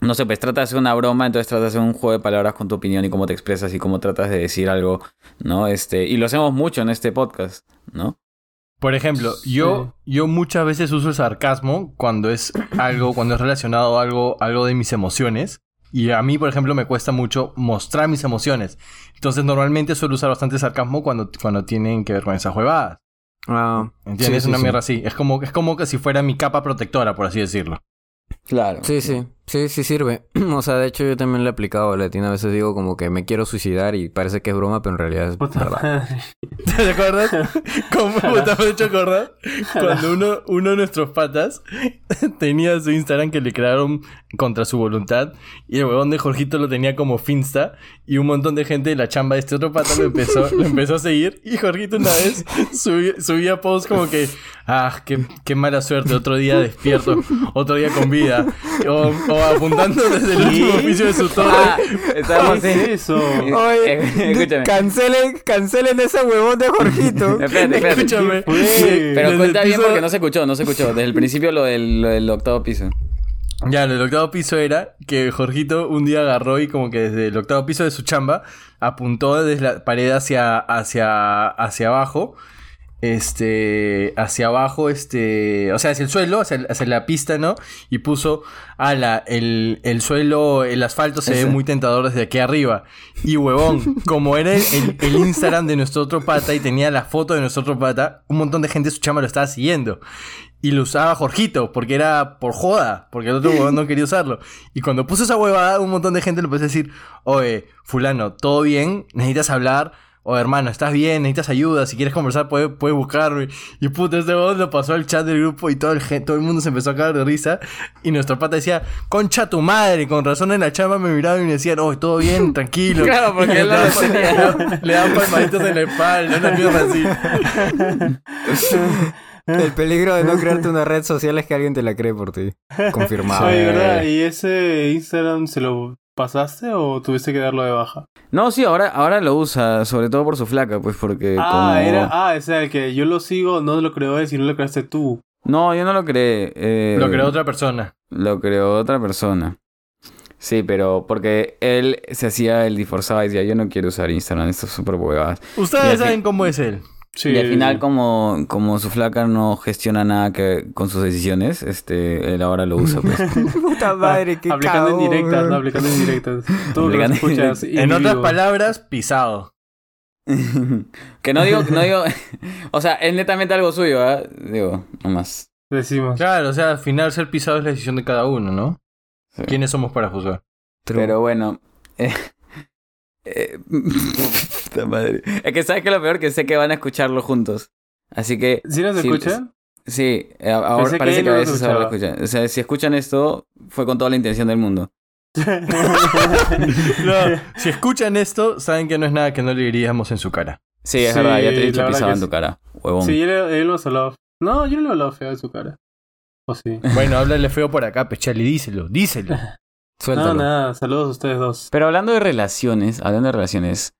no sé, pues trata de hacer una broma, entonces trata de hacer un juego de palabras con tu opinión y cómo te expresas y cómo tratas de decir algo, ¿no? Este, y lo hacemos mucho en este podcast, ¿no? Por ejemplo, yo, yo muchas veces uso el sarcasmo cuando es algo, cuando es relacionado a algo, algo de mis emociones. Y a mí, por ejemplo, me cuesta mucho mostrar mis emociones. Entonces, normalmente suelo usar bastante sarcasmo cuando, cuando tienen que ver con esas huevadas. Ah, ¿Entiendes? sí, sí, Una sí. mierda así. Es como, es como que si fuera mi capa protectora, por así decirlo. Claro. Sí, sí. Sí, sí sirve. <clears throat> O sea, de hecho yo también lo he aplicado a Latina. A veces digo como que me quiero suicidar y parece que es broma, pero en realidad es Puta verdad. madre. <laughs> ¿Te acuerdas? <laughs> ¿Cómo te has hecho acordar? Cuando uno, uno de nuestros patas <laughs> tenía su Instagram que le crearon contra su voluntad y el huevón de Jorgito lo tenía como Finsta y un montón de gente de la chamba de este otro pata lo empezó, lo empezó a seguir y Jorgito una vez subía, subía posts como que ah, qué, qué mala suerte, otro día despierto, otro día con vida o, o apuntando desde el último oficio de su torre Ah, estábamos ¿Qué es en... eso? Oye, Eh, escúchame. cancelen, cancelen ese huevón de Jorgito. <laughs> Espérate, espérate. Escúchame. Desde Pero cuenta bien piso- porque no se escuchó, no se escuchó. Desde el principio lo del, lo del octavo piso. Ya, en el octavo piso era que Jorgito un día agarró y como que desde el octavo piso de su chamba apuntó desde la pared hacia, hacia, hacia abajo. Este, hacia abajo, este, o sea, hacia el suelo, hacia, el- hacia la pista, ¿no? Y puso, ala, el, el suelo, el asfalto se Ese. ve muy tentador desde aquí arriba. Y huevón, <laughs> como era el, el- el Instagram de nuestro otro pata y tenía la foto de nuestro otro pata, un montón de gente de su chamba lo estaba siguiendo. Y lo usaba Jorgito, porque era por joda, porque el otro <laughs> huevón no quería usarlo. Y cuando puso esa huevada, un montón de gente le empezó a decir, oye, fulano, ¿todo bien? ¿Necesitas hablar? O hermano, ¿estás bien? ¿Necesitas ayuda? Si quieres conversar, puedes, puedes buscarme. Y puta, este huevón lo pasó al chat del grupo y todo el, todo el mundo se empezó a cagar de risa. Y nuestro pata decía, concha tu madre. Con razón en la chamba me miraban y me decían, oh, todo bien, <laughs> tranquilo. Claro, porque él daban- tenía. le daban palmaditas en la espalda, una mierda así. <laughs> El peligro de no crearte una red social es que alguien te la cree por ti. Confirmado. Oye, ¿verdad? ¿Y ese Instagram se lo pasaste o tuviste que darlo de baja? No, sí, ahora, ahora lo usa, sobre todo por su flaca, pues porque Ah, como... era, ah, ese era el que yo lo sigo, no lo creó él, sino lo creaste tú. No, yo no lo creé. eh, Lo creó otra persona. Lo creó otra persona. Sí, pero porque él se hacía el disforzado y decía, yo no quiero usar Instagram, esto es súper huevadas. Ustedes saben cómo es él. Sí. y al final, como, como su flaca no gestiona nada que con sus decisiones, este, él ahora lo usa, pues. <laughs> Puta madre, qué Aplicando cagón, indirectas, ¿no? Aplicando indirectas. Tú lo Aplicando escuchas. En otras palabras, pisado. <laughs> que no digo, no digo, <laughs> o sea, es netamente algo suyo, ¿ah? Digo, nomás. Decimos. Claro, o sea, al final ser pisado es la decisión de cada uno, ¿no? Sí. ¿Quiénes somos para juzgar? True. Pero bueno. eh, eh, puta madre. Es que sabes que lo peor que sé que van a escucharlo juntos. Así que. ¿Sí nos sí, escuchan? Sí, eh, ahora Pensé que parece que, no a lo veces ahora lo escuchan. O sea, si escuchan esto, fue con toda la intención del mundo. <laughs> No, si escuchan esto, saben que no es nada que no le diríamos en su cara. Sí, es Sí, verdad, ya te he dicho pisado que en tu sí. cara, huevón. Sí, él, él lo hablado. No, yo no le he hablado feo de su cara. ¿O sí? <laughs> Bueno, háblale feo por acá, pechali, díselo, díselo. <laughs> Suéltalo. No, nada, saludos a ustedes dos. Pero hablando de relaciones, hablando de relaciones,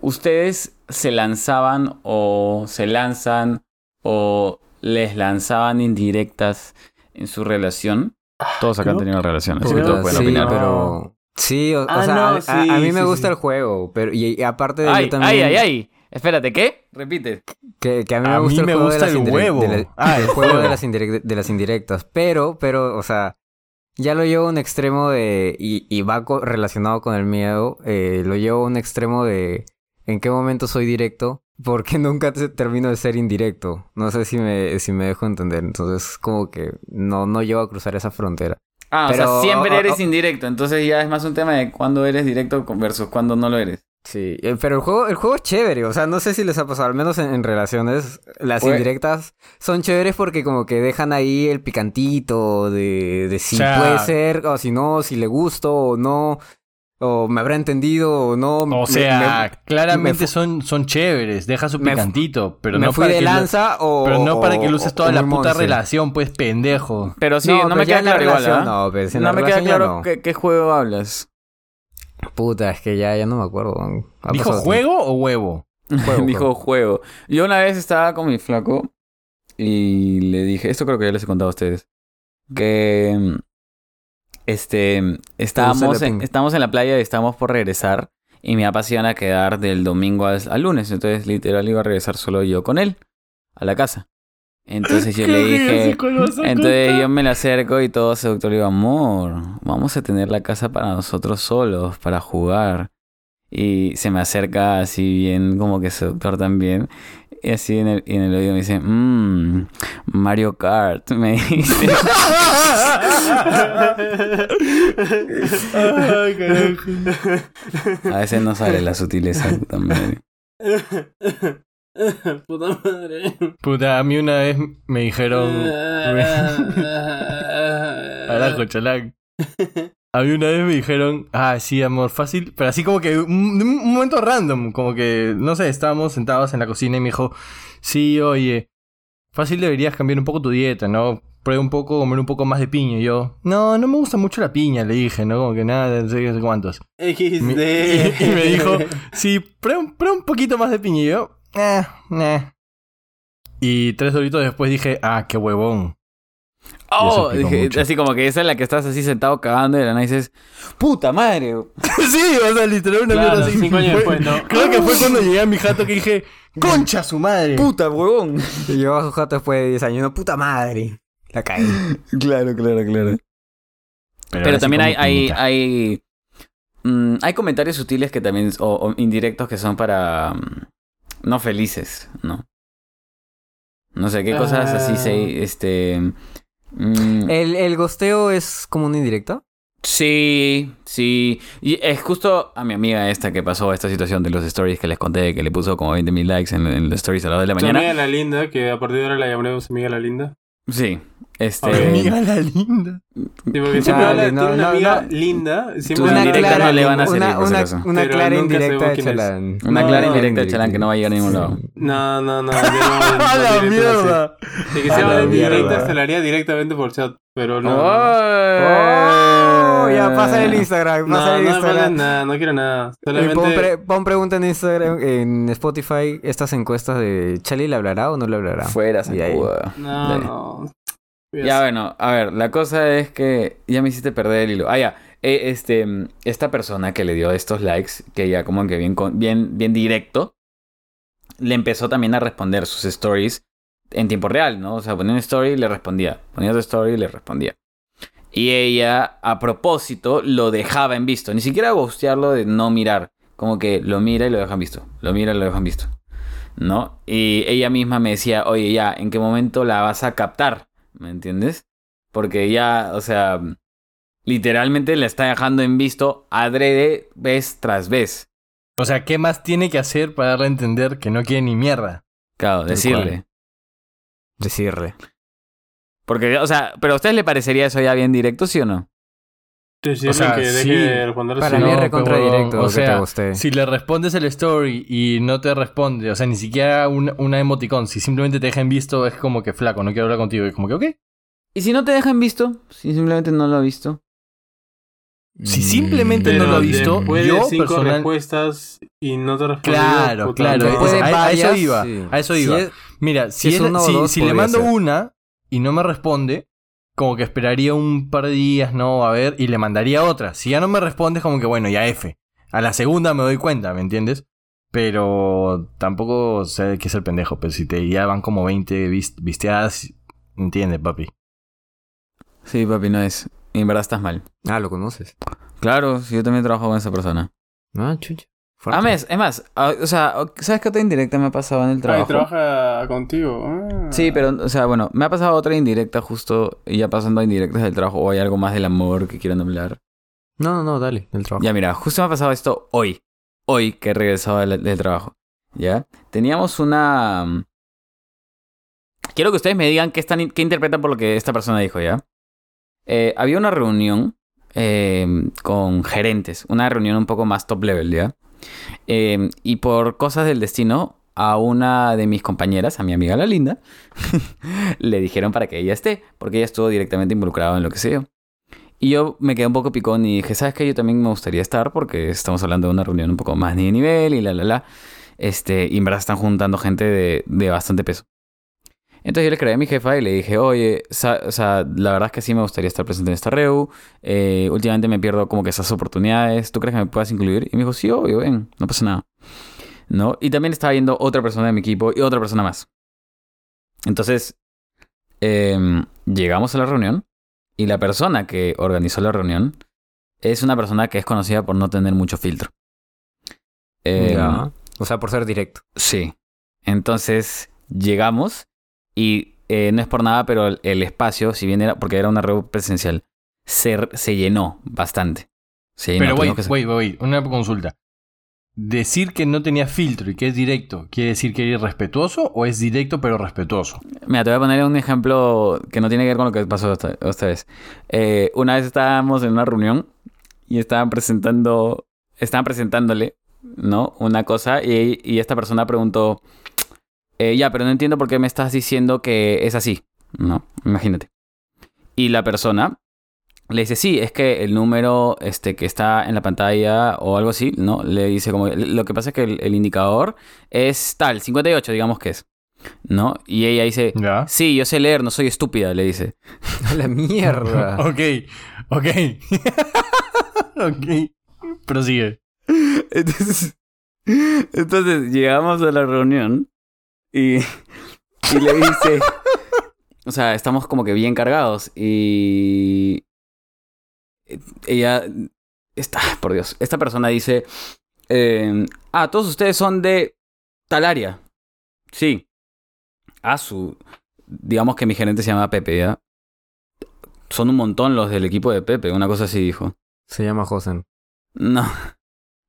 ¿ustedes se lanzaban o se lanzan o les lanzaban indirectas en su relación? Todos acá han ¿yo? tenido relaciones, así que todos pueden sí, opinar. pero... Sí, o, o Ah, sea, no, a- a, sí, a mí me gusta sí. el juego, pero y, y aparte de yo Ay, también... ay, ay, ay. Espérate, ¿qué? Repite. Que, que a mí me A gusta mí el me juego gusta de las el huevo. de la- Ah, <laughs> el juego de las, indirec- de las indirectas. Pero, pero, o sea, ya lo llevo a un extremo de... Y, y va co- relacionado con el miedo. eh, lo llevo a un extremo de... ¿En qué momento soy directo? Porque <laughs> nunca te- termino de ser indirecto. No sé si me, si me dejo entender. Entonces, como que no, no llevo a cruzar esa frontera. Ah, o sea, siempre oh, oh, eres oh. indirecto. Entonces ya es más un tema de cuándo eres directo versus cuándo no lo eres. Sí, eh, pero el juego, el juego es chévere, o sea, no sé si les ha pasado, al menos en, en relaciones, las Pues- indirectas son chéveres porque como que dejan ahí el picantito de, de si O sea- puede ser, o si no, si le gusto o no, o me habrá entendido o no. O me- sea, me, claramente me son, son chéveres, deja su picantito, pero me no fui para de que lo- lanza o... pero no para que luces toda la puta relación, pues pendejo. Pero sí, no pero me ya queda claro. No, pero si en No me queda claro no. qué, qué juego hablas. Puta, es que ya, ya no me acuerdo. <laughs> ¿Dijo juego o huevo? Juego, Dijo juego. Yo una vez estaba con mi flaco y le dije, esto creo que ya les he contado a ustedes, que mm, este estábamos la en, ping. estábamos en la playa y estábamos por regresar y mi papá se iban a quedar del domingo al, al lunes, entonces literal iba a regresar solo yo con él a la casa. Entonces yo <laughs> le dije, entonces yo me le acerco y todo seductor le digo, amor, vamos a tener la casa para nosotros solos, para jugar. Y se me acerca así bien como que seductor también. Y así en el, en el oído me dice, mmm, Mario Kart, <laughs> me dice. <laughs> A veces no sale la sutileza, puta madre. Puta madre. Puta, a mí una vez me dijeron. <laughs> Carajo, chalán. A mí una vez me dijeron, ah, sí, amor, fácil, pero así como que un, un momento random, como que, no sé, estábamos sentados en la cocina y me dijo, sí, oye, fácil deberías cambiar un poco tu dieta, ¿no? Prueba un poco, comer un poco más de piña. Y yo, no, no me gusta mucho la piña, le dije, ¿no? Como que nada, no sé, no sé cuántos. XD. Y, y me dijo, sí, prueba, un- prueba un poquito más de piña. Y yo, eh, eh. Y tres horitos después dije, ah, qué huevón. Oh, dije, así como que esa es la que estás así sentado cagando y de la nada dices, puta madre. <laughs> sí, o sea, literal una Claro, mierda así. cinco años Fue- después, ¿no? Creo que fue <laughs> cuando llegué a mi jato que dije, concha su madre. Puta, huevón. Y <laughs> llegó a su jato después de 10 años. No, puta madre. La caí. Claro, claro, claro. Pero también hay, hay, hay, mm, hay comentarios sutiles que también, o, o indirectos que son para mm, no felices, ¿no? No sé, qué cosas así Ah. se, este... mm, ¿El, ¿El gosteo es como una indirecta? Sí, sí. Y es justo a mi amiga esta que pasó esta situación de los stories que les conté, que le puso como 20.000 likes en, en los stories a las 2 de la Tu amiga mañana. la linda, que a partir de ahora la llamaremos amiga la linda. Sí, este... Amiga la linda. Sí, porque siempre habla, no, tiene una no, amiga no. linda. Siempre Una no le van a servir, una, por una, una clara indirecta de. Chalán. Una No, clara no, indirecta de Chalán que no va a llegar a ningún lado. No, no, no. no- ¡A <laughs> no la mierda! De que A sea la indirecta mierda. se la haría directamente por chat, pero no. ¡Oh! Ya, pasa el Instagram, No, pasa el no ponen Instagram. nada, no quiero nada. Y pon, Solamente. pre- pon pregunta en Instagram, en Spotify, estas encuestas de Charlie le hablará o no le hablará. Fuera, ahí. zancuda. No, No. Ya, bueno, a ver, la cosa es que ya me hiciste perder el hilo. Ah, ya. eh, este, mm, esta persona que le dio estos likes, que ya como que bien, bien, bien directo, le empezó también a responder sus stories en tiempo real, ¿no? O sea, ponía una story y le respondía. Ponía otra story y le respondía. Y ella, a propósito, lo dejaba en visto. Ni siquiera ghostearlo de no mirar. Como que lo mira y lo dejan visto. Lo mira y lo dejan visto. ¿No? Y ella misma me decía, oye, ya, ¿en qué momento la vas a captar? ¿Me entiendes? Porque ya, o sea, literalmente la está dejando en visto adrede vez tras vez. O sea, ¿qué más tiene que hacer para darle a entender que no quiere ni mierda? Claro, decirle. cual. Decirle. Porque, o sea, ¿pero a ustedes le parecería eso ya bien directo, sí o no? Decirle O sea, que deje sí. de Para mí es recontra directo o te sea. Si le respondes el story y no te responde, o sea, ni siquiera un- una emoticón, si simplemente te deja en visto, es como que flaco, no quiero hablar contigo. Y como que, ok. ¿Y si no te dejan visto? Si simplemente no lo ha visto. Si simplemente no lo ha visto, yo cinco personal- respuestas y no te respondió. Claro, puta, claro. no. Después de a- a eso iba, sí. a eso Si iba. es- Mira, si, si es es- uno o si- dos, si le mando ser. una y no me responde, como que esperaría un par de días, no, a ver, y le mandaría otra. Si ya no me responde, es como que bueno, ya F. A la segunda me doy cuenta, ¿me entiendes? Pero tampoco sé que es el pendejo, pero si te ya van como 20 vis- visteadas, entiende, papi. Sí, papi, no es. En verdad estás mal. Ah, lo conoces. Claro, si yo también trabajo con esa persona. Ah, chucha. Fuerte. Ah, mes, es más, ah, o sea, ¿sabes qué otra indirecta me ha pasado en el Ay, trabajo? trabaja contigo. Ah. Sí, pero, o sea, bueno, me ha pasado otra indirecta justo, y ya pasando a indirectas del trabajo, o hay algo más del amor que quieran hablar. No, no, no, dale, el trabajo. Ya, mira, justo me ha pasado esto hoy. Hoy que he regresado del, del trabajo. ¿Ya? Teníamos una. mm, Quiero que ustedes me digan qué, están, qué interpretan por lo que esta persona dijo, ¿ya? Eh, había una reunión eh, con gerentes, una reunión un poco más top level, ¿ya? Eh, y por cosas del destino, a una de mis compañeras, a mi amiga la linda, <laughs> le dijeron para que ella esté, porque ella estuvo directamente involucrada en lo que sé yo. Y yo me quedé un poco picón y dije, ¿sabes qué? Yo también me gustaría estar porque estamos hablando de una reunión un poco más de nivel y la, la, la. Este, y en verdad están juntando gente de bastante peso. Entonces yo le creé a mi jefa y le dije, oye, o sea, la verdad es que sí me gustaría estar presente en esta reu. Eh, últimamente me pierdo como que esas oportunidades. ¿Tú crees que me puedas incluir? Y me dijo, sí, obvio, ven, no pasa nada. ¿No? Y también estaba viendo otra persona de mi equipo y otra persona más. Entonces, em, llegamos a la reunión y la persona que organizó la reunión es una persona que es conocida por no tener mucho filtro. Em. O sea, por ser directo. Sí. Entonces llegamos y eh, no es por nada, pero el, el espacio, si bien era, porque era una reunión presencial, se, se llenó bastante. Se llenó, Pero wait, que wait, wait, una consulta. Decir que no tenía filtro y que es directo, ¿quiere decir que es irrespetuoso o es directo pero respetuoso? Mira, te voy a poner un ejemplo que no tiene que ver con lo que pasó esta, esta vez. Eh, una vez estábamos en una reunión y estaban presentando, estaban presentándole, ¿no? Una cosa y, y esta persona preguntó, eh, ya, pero no entiendo por qué me estás diciendo que es así, ¿no? Imagínate. Y la persona le dice, sí, es que el número este, que está en la pantalla o algo así, ¿no? Le dice como, lo que pasa es que el, el indicador es tal, 58, digamos que es, ¿no? Y ella dice, ¿Ya? Sí, yo sé leer, no soy estúpida, le dice. A <laughs> la mierda. <laughs> Ok, ok. <laughs> ok. Prosigue. Entonces, entonces llegamos a la reunión y, y le dice, o sea, estamos como que bien cargados y ella, está, por Dios, esta persona dice, eh, ah, todos ustedes son de tal área. Sí. A su, digamos que mi gerente se llama Pepe, ¿ya? Son un montón los del equipo de Pepe, una cosa así dijo. Se llama Josen. No,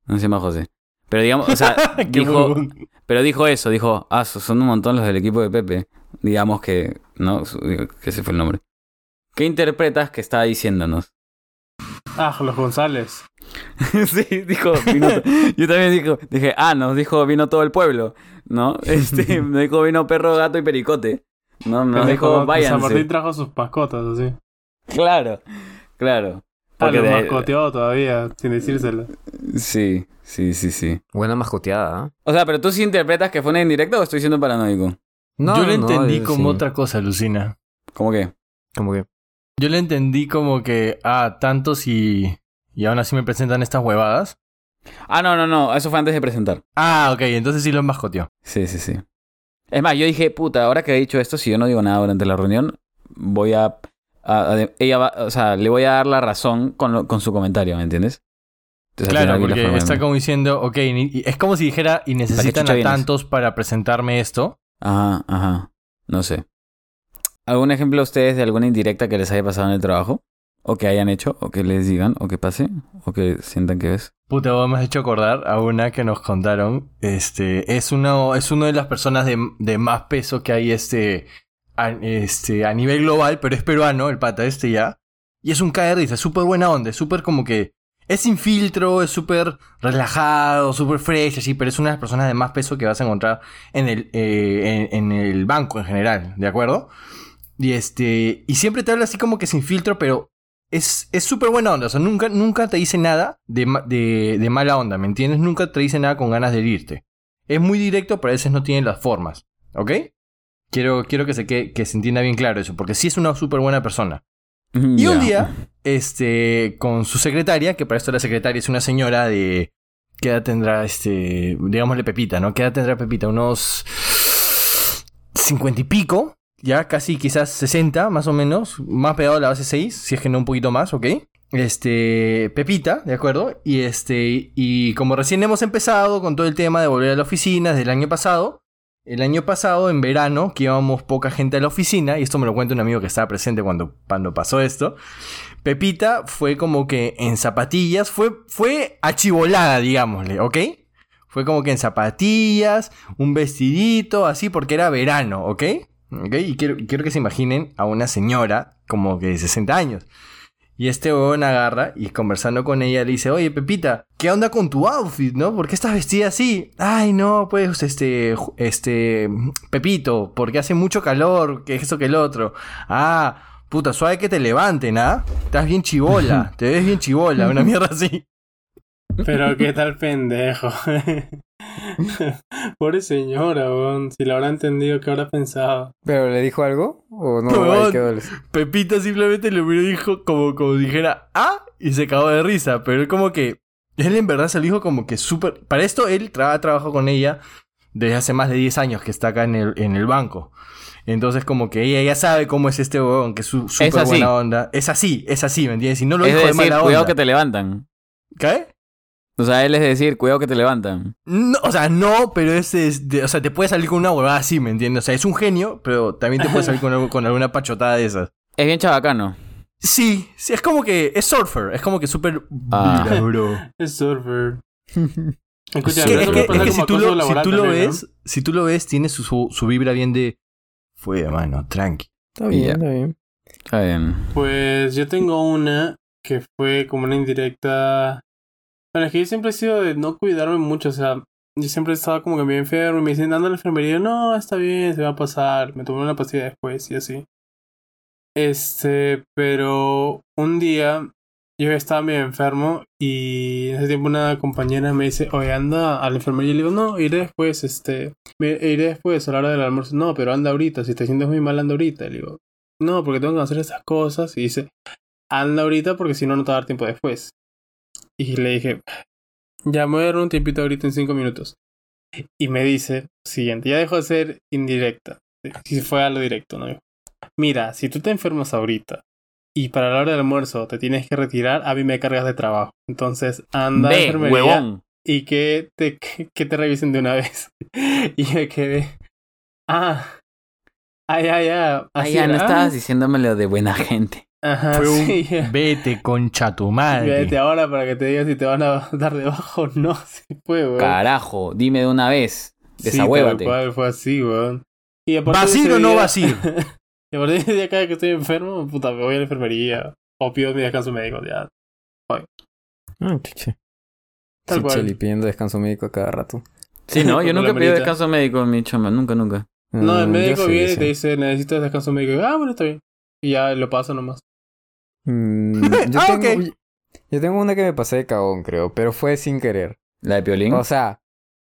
no se llama José. Pero digamos, o sea, <laughs> dijo, pero dijo eso, dijo, ah, so- son un montón los del equipo de Pepe. Digamos que, no, que ese fue el nombre. ¿Qué interpretas que está diciéndonos? Ah, los González. <laughs> sí, dijo, vino <laughs> yo también dijo, dije, ah, nos dijo, vino todo el pueblo, ¿no? Este, nos dijo, vino perro, gato y pericote. No, nos dijo, San Martín váyanse. trajo sus mascotas, así. Claro, claro. Ah, Porque los de- mascoteó todavía, sin decírselo. Sí, sí, sí, sí. Buena mascoteada, ¿ah? O sea, pero tú sí interpretas que fue una indirecta o estoy siendo paranoico? No, Yo lo no, entendí eh, como sí. otra cosa, Lucina. ¿Cómo que? Como que. Yo lo entendí como que, ah, tantos y, y aún así me presentan estas huevadas. Ah, no, no, no, eso fue antes de presentar. Ah, ok, entonces sí lo mascoteó. Sí, sí, sí. Es más, yo dije, puta, ahora que he dicho esto, si yo no digo nada durante la reunión, voy a... a- ella va, o sea, le voy a dar la razón con, lo- con su comentario, ¿me entiendes? Entonces, Claro, porque está como diciendo, ok, ni- es como si dijera, y necesitan a tantos para presentarme esto. Ajá, ajá. No sé. ¿Algún ejemplo a ustedes de alguna indirecta que les haya pasado en el trabajo? O que hayan hecho, o que les digan, o que pase, o que sientan que ves. Puta, vos me has hecho acordar a una que nos contaron. Este, es uno, es una de las personas de, de más peso que hay este a, este, a nivel global, pero es peruano, el pata este ya. Y es un cae de risa, súper buena onda, es súper como que... Es sin filtro, es súper relajado, súper fresh, así, pero es una de las personas de más peso que vas a encontrar en el, eh, en, el banco en general, ¿de acuerdo? Y este, y siempre te habla así como que sin filtro, pero es súper buena onda. O sea, nunca, nunca te dice nada de, de, de mala onda, ¿me entiendes? Nunca te dice nada con ganas de herirte. Es muy directo, pero a veces no tiene las formas. ¿Ok? Quiero, quiero que, se quede- que se entienda bien claro eso, porque sí es una súper buena persona. Y un Ya. día, este, con su secretaria, que para esto la secretaria es una señora de. ¿Qué edad tendrá, este, digámosle Pepita, ¿no? ¿Qué edad tendrá Pepita? Unos. cincuenta y pico, ya casi quizás 60, más o menos, más pegado a la base 6, si es que no un poquito más, ¿ok? Este, Pepita, ¿de acuerdo? Y este, y como recién hemos empezado con todo el tema de volver a la oficina desde el año pasado, el año pasado, en verano, que íbamos poca gente a la oficina, y esto me lo cuenta un amigo que estaba presente cuando, cuando pasó esto, Pepita fue como que en zapatillas, fue, fue achivolada, digámosle, ¿ok? Fue como que en zapatillas, un vestidito, así, porque era verano, ¿ok? Y quiero, quiero que se imaginen a una señora como que de 60 años. Y este huevón agarra y conversando con ella le dice, oye Pepita, ¿qué onda con tu outfit, no? ¿Por qué estás vestida así? Ay, no, pues, este, este, Pepito, porque hace mucho calor, que eso que el otro. Ah, puta, suave que te levanten, ¿ah? Estás bien chivola, <laughs> te ves bien chivola, una mierda así. Pero qué tal pendejo. <laughs> <laughs> Pobre señora. Si lo habrá entendido, ¿qué habrá pensado? ¿Pero le dijo algo? ¿O no? Huevón. Ahí quedó el- Pepita simplemente le hubiera dijo como, como dijera, ah, y se cagó de risa, pero él como que, él en verdad se lo dijo como que súper, para esto él tra trabajó con ella desde hace más de 10 años que está acá en el, en el banco. Entonces como que ella ya sabe cómo es este huevón, que es súper buena onda. Es así, es así, ¿me entiendes? Y no lo es dijo de decir, mala cuidado que te levantan. ¿Qué? O sea, él es decir, cuidado que te levantan. No, o sea, no, pero es, es de- o sea, te puede salir con una huevada así, ¿me entiendes? O sea, es un genio, pero también te puede salir con, alguna pachotada de esas. Es bien chabacano. Sí, sí, es como que es surfer, es como que súper Ah. <laughs> bro. Es surfer. <laughs> Escucha, Es que, es si tú lo, si laboral tú lo también, ¿no? ves, si tú lo ves, tiene su, su, su vibra bien de fue, mano, tranqui. Está bien, está bien. Está bien. Pues yo tengo una que fue como una indirecta. Bueno, es que yo siempre he sido de no cuidarme mucho, o sea, yo siempre estaba como que medio enfermo y me dicen, anda a la enfermería, no, está bien, se va a pasar, me tomé una pastilla después y así. Este, pero un día yo estaba medio enfermo y en ese tiempo una compañera me dice, oye, anda a la enfermería y le digo, no, iré después, este, iré después a la hora del almuerzo, no, pero anda ahorita, si te sientes muy mal, anda ahorita, le digo, no, porque tengo que hacer estas cosas. Y dice, anda ahorita porque si no, no te va a dar tiempo después. Y le dije, ya me voy a dar un tiempito ahorita en cinco minutos. Y me dice, siguiente, ya dejo de ser indirecta. Si fue a lo directo, ¿no? Mira, si tú te enfermas ahorita y para la hora del almuerzo te tienes que retirar, a mí me cargas de trabajo. Entonces, anda a Ve, enfermería huevón. y que te, que, que te revisen de una vez. <laughs> y me quedé, ah, ah, ya, ya. Ah, así ya, no estabas diciéndome lo de buena gente. Ajá, Fue un sí, vete concha tu madre. Vete ahora para que te digan si te van a dar debajo o no. <laughs> Sí fue, weón. Carajo, dime de una vez. Sí, Desahuévate. cual, fue así, weón. Y a partir ¿Vas a de ir ese o no día- ir? <laughs> y a partir de ese día, cada vez que estoy enfermo, puta, me voy a la enfermería. O pido mi descanso médico, ya. Ah, chuche. Tal Sí, cual. Cheli, pidiendo descanso médico a cada rato. Sí, no, yo nunca he pedido descanso médico en mi chamba, nunca, nunca. No, el Mm, médico sí, viene y sí. te dice, necesitas descanso médico. Ah, bueno, está bien. Y ya lo paso nomás. Mm, <laughs> yo, Ah, tengo, yo tengo una que me pasé de cagón, creo, pero fue sin querer. La de Piolín. O sea,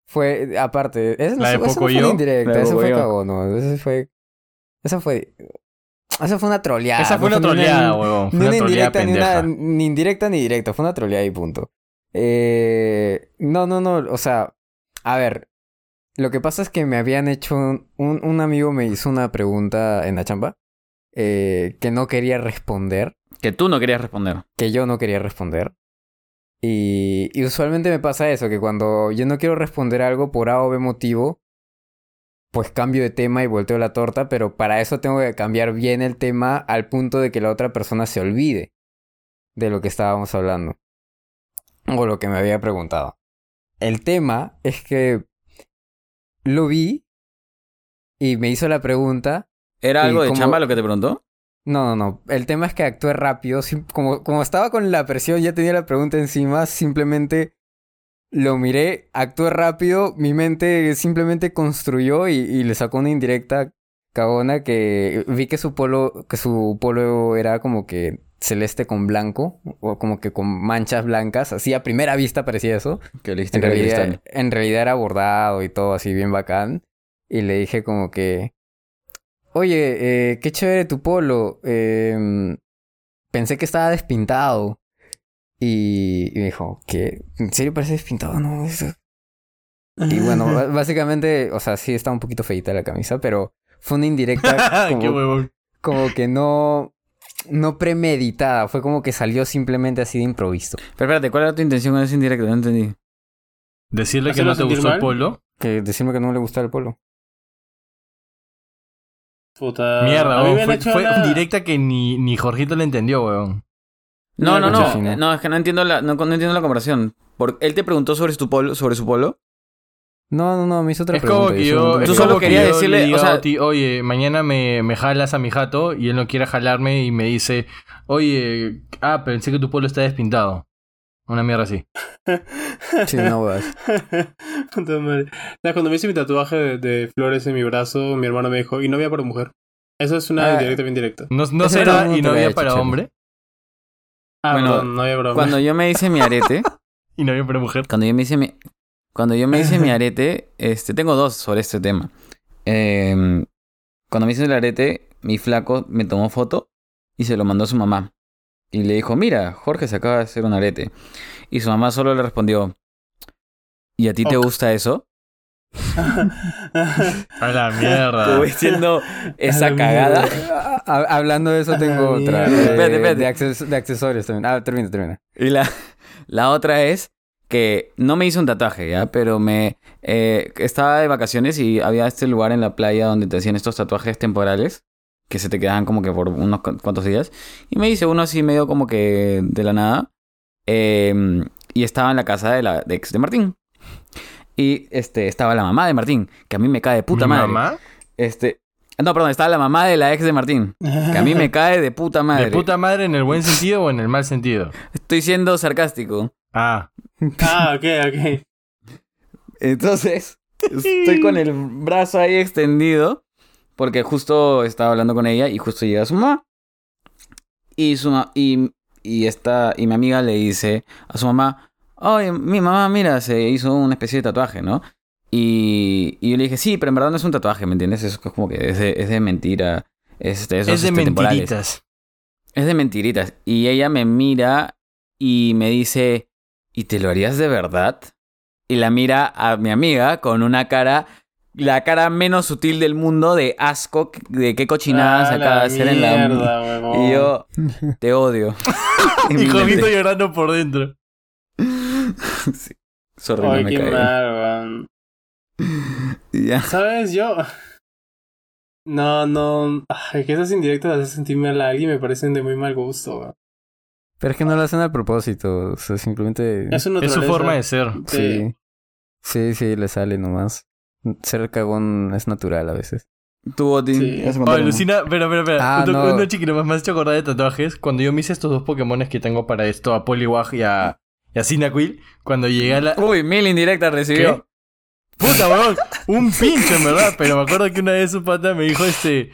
fue aparte. Eso no, La de eso fue indirecta, eso fue cagón, no. Eso fue. Esa fue. Esa fue una troleada. Esa fue una troleada, huevón. Ni una indirecta, ni una. Ni indirecta ni directa. Fue una troleada y punto. Eh, no, no, no. O sea, a ver. Lo que pasa es que me habían hecho. Un, un amigo me hizo una pregunta en la chamba. Eh, que no quería responder. Que tú no querías responder. Que yo no quería responder. Y, y usualmente me pasa eso, que cuando yo no quiero responder algo por A o B motivo, pues cambio de tema y volteo la torta, pero para eso tengo que cambiar bien el tema al punto de que la otra persona se olvide de lo que estábamos hablando. O lo que me había preguntado. El tema es que lo vi y me hizo la pregunta ¿Era ¿Y algo de chamba lo que te preguntó? no, no, no. El tema es que actué rápido. Como, como estaba con la presión, ya tenía la pregunta encima, simplemente lo miré, actué rápido, mi mente simplemente construyó y, y le sacó una indirecta cagona que vi que su polo, que su polo era como que celeste con blanco, o como que con manchas blancas, así a primera vista parecía eso. Que En realidad, en realidad era bordado y todo así bien bacán. Y le dije como que, oye, eh, qué chévere tu polo. em, pensé que estaba despintado. Y, y me dijo, ¿qué? ¿En serio parece despintado? No, eso-". Y bueno, <laughs> básicamente, o sea, sí está un poquito feita la camisa, pero fue una indirecta <laughs> Qué como, huevón. como que no, no premeditada. Fue como que salió simplemente así de improviso. Pero espérate, ¿cuál era tu intención con ese indirecto? No entendí. Decirle que ¿Hacerlo no te gustó el polo. Que decirme que no le gustaba el polo. Puta. Mierda, fue, hecho fue una- directa que ni, ni Jorgito le entendió, huevón. No, No, no, no. es que no entiendo la, no, no entiendo la comparación. Por, él te preguntó sobre su polo, sobre su polo. No, no, no, me hizo otra Es pregunta. como que yo... Tú solo que querías decirle, le o diga a sea- Oti, oye, mañana me, me jalas a mi jato y él no quiere jalarme y me dice, oye, ah, pensé que tu polo está despintado. Una mierda así. <laughs> Sí, no. ¿Sabes? <laughs> Cuando me hice mi tatuaje de, de flores en mi brazo, mi hermano me dijo, y no había para mujer. Eso es una Ah. directa bien directa. No, no será y no lo había había hecho, para hombre Ah, Bueno, perdón, no había para hombre. Cuando yo me hice mi arete, <laughs> y no había para mujer. cuando yo me hice mi, cuando yo me hice mi arete, este, tengo dos sobre este tema. Em, cuando me hice el arete, mi flaco me tomó foto y se lo mandó a su mamá. Y le dijo, mira, Jorge se acaba de hacer un arete. Y su mamá solo le respondió, ¿y a ti te gusta eso? <laughs> A la mierda. Como diciendo esa cagada. Hablando de eso, tengo otra. eh, Espérate, espérate. De, acces- de accesorios también. Ah, termina, termina. Y la, la otra es que no me hizo un tatuaje, ¿ya? Pero me... eh, estaba de vacaciones y había este lugar en la playa donde te hacían estos tatuajes temporales que se te quedaban como que por unos cu- cuantos días. Y me hice uno así medio como que de la nada. Eh, y estaba en la casa de la de ex de Martín. Y este, estaba la mamá de Martín, que a mí me cae de puta ¿Mi madre. mamá? Este, no, perdón, estaba la mamá de la ex de Martín, que a mí me <laughs> cae de puta madre. ¿De puta madre en el buen <laughs> sentido o en el mal sentido? Estoy siendo sarcástico. Ah, Ah, ok, ok. Entonces, estoy con el brazo ahí extendido, porque justo estaba hablando con ella y justo llega su mamá. Y su ma- y, y esta, y mi amiga le dice a su mamá, oye, mi mamá, mira, se hizo una especie de tatuaje, ¿no? Y, y yo le dije, sí, pero en verdad no es un tatuaje, ¿me entiendes? Es como que es de, es de mentira. Es de, esos, es de este, temporales. mentiritas. Es de mentiritas. Y ella me mira y me dice, ¿y te lo harías de verdad? Y la mira a mi amiga con una cara, la cara menos sutil del mundo de asco, de qué cochinadas Ah, acaba de hacer en la... mierda. Y yo, <laughs> te odio. <laughs> <laughs> Y Jovito llorando por dentro. Sí. Sorry, no Ay, me qué cae. mal, weón. Y ya. ¿Sabes? Yo. No, no. Ay, que esas indirectas de hacer sentir mal a alguien me parecen de muy mal gusto, weón. Pero es que no lo hacen a propósito. O sea, simplemente. Es su Es su naturaleza. forma de ser. Sí. Sí, sí, le sale nomás. Ser cagón es natural a veces. Tú, Oti, Sí. uno. Lucina, espera, espera, espera. Ah, un, no. uno chiquito más me has hecho acordar de tatuajes. Cuando yo me hice estos dos Pokémones que tengo para esto, a Poliwag y a, y a Cyndaquil, cuando llegué a la. Uy, mil indirectas recibió. Puta, weón. Un pinche, en verdad. Pero me acuerdo que una vez su pata me dijo este.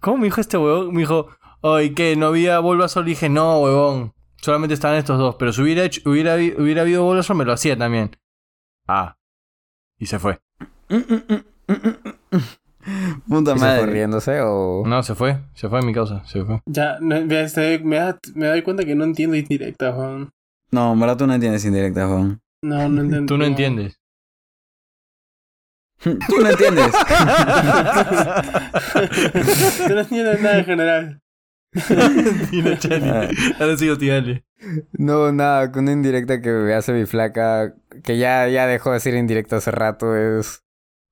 ¿Cómo me dijo este weón? Me dijo, ay, ¿qué? ¿No había Bulbasaur? Y dije, no, weón. Solamente estaban estos dos. Pero si hubiera, hecho, hubiera, hubiera habido Bulbasaur, me lo hacía también. Ah. Y se fue. Puta ¿Y se fue madre. riéndose o.? No, se fue. Se fue en mi causa. Se fue. Ya, me, este, me, da- me doy cuenta que no entiendo indirectas, weón. No, en verdad tú no entiendes indirectas, Juan. No, no <laughs> entiendo. Tú no entiendes. <laughs> Tú no entiendes. <laughs> Tú no entiendes nada en general. Ah. Ahora sigo, tírale. No, nada, con una indirecta que me hace mi flaca, que ya, ya dejó de ser indirecta hace rato, es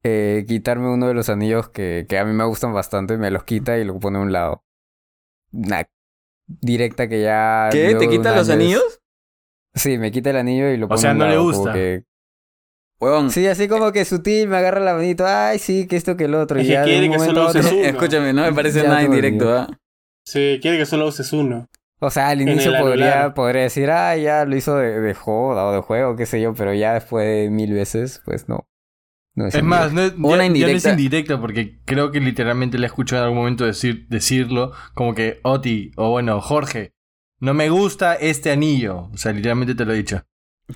eh, quitarme uno de los anillos que, que a mí me gustan bastante, me los quita y lo pone a un lado. Una directa que ya... ¿Qué? ¿Te quita los anillos? Sí, me quita el anillo y lo pone sea, a un no le lado, gusta. que- Huevón. Sí, así como que sutil, me agarra la manito, ay, sí, que esto, que el otro. Es y que ya de quiere un que momento solo otro- uno. Escúchame, no me <laughs> parece Ya nada indirecto. ¿ah? Sí, quiere que solo uses uno. O sea, al inicio podría, podría decir, ah, ya lo hizo de, de joda o de juego, qué sé yo, pero ya después de mil veces, pues no. No Es más, no es, ya- Una ya no es indirecta. indirecta porque creo que literalmente le he escuchado en algún momento decir, decirlo como que Oti o bueno, Jorge, no me gusta este anillo. O sea, literalmente te lo he dicho.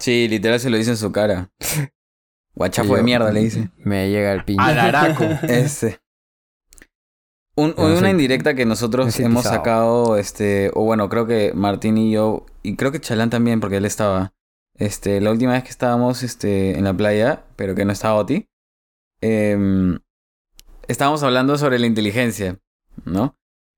Sí, literal se lo dice en su cara. <laughs> Guachafo de mierda, le dice. Me llega el piño. Alaraco. <laughs> Este. Un- no una soy- indirecta que no nosotros hemos pisado. sacado, este, o bueno, creo que Martín y yo, y creo que Chalán también, porque él estaba, este, la última vez que estábamos, este, en la playa, pero que no estaba Oti, em, estábamos hablando sobre la inteligencia, ¿no?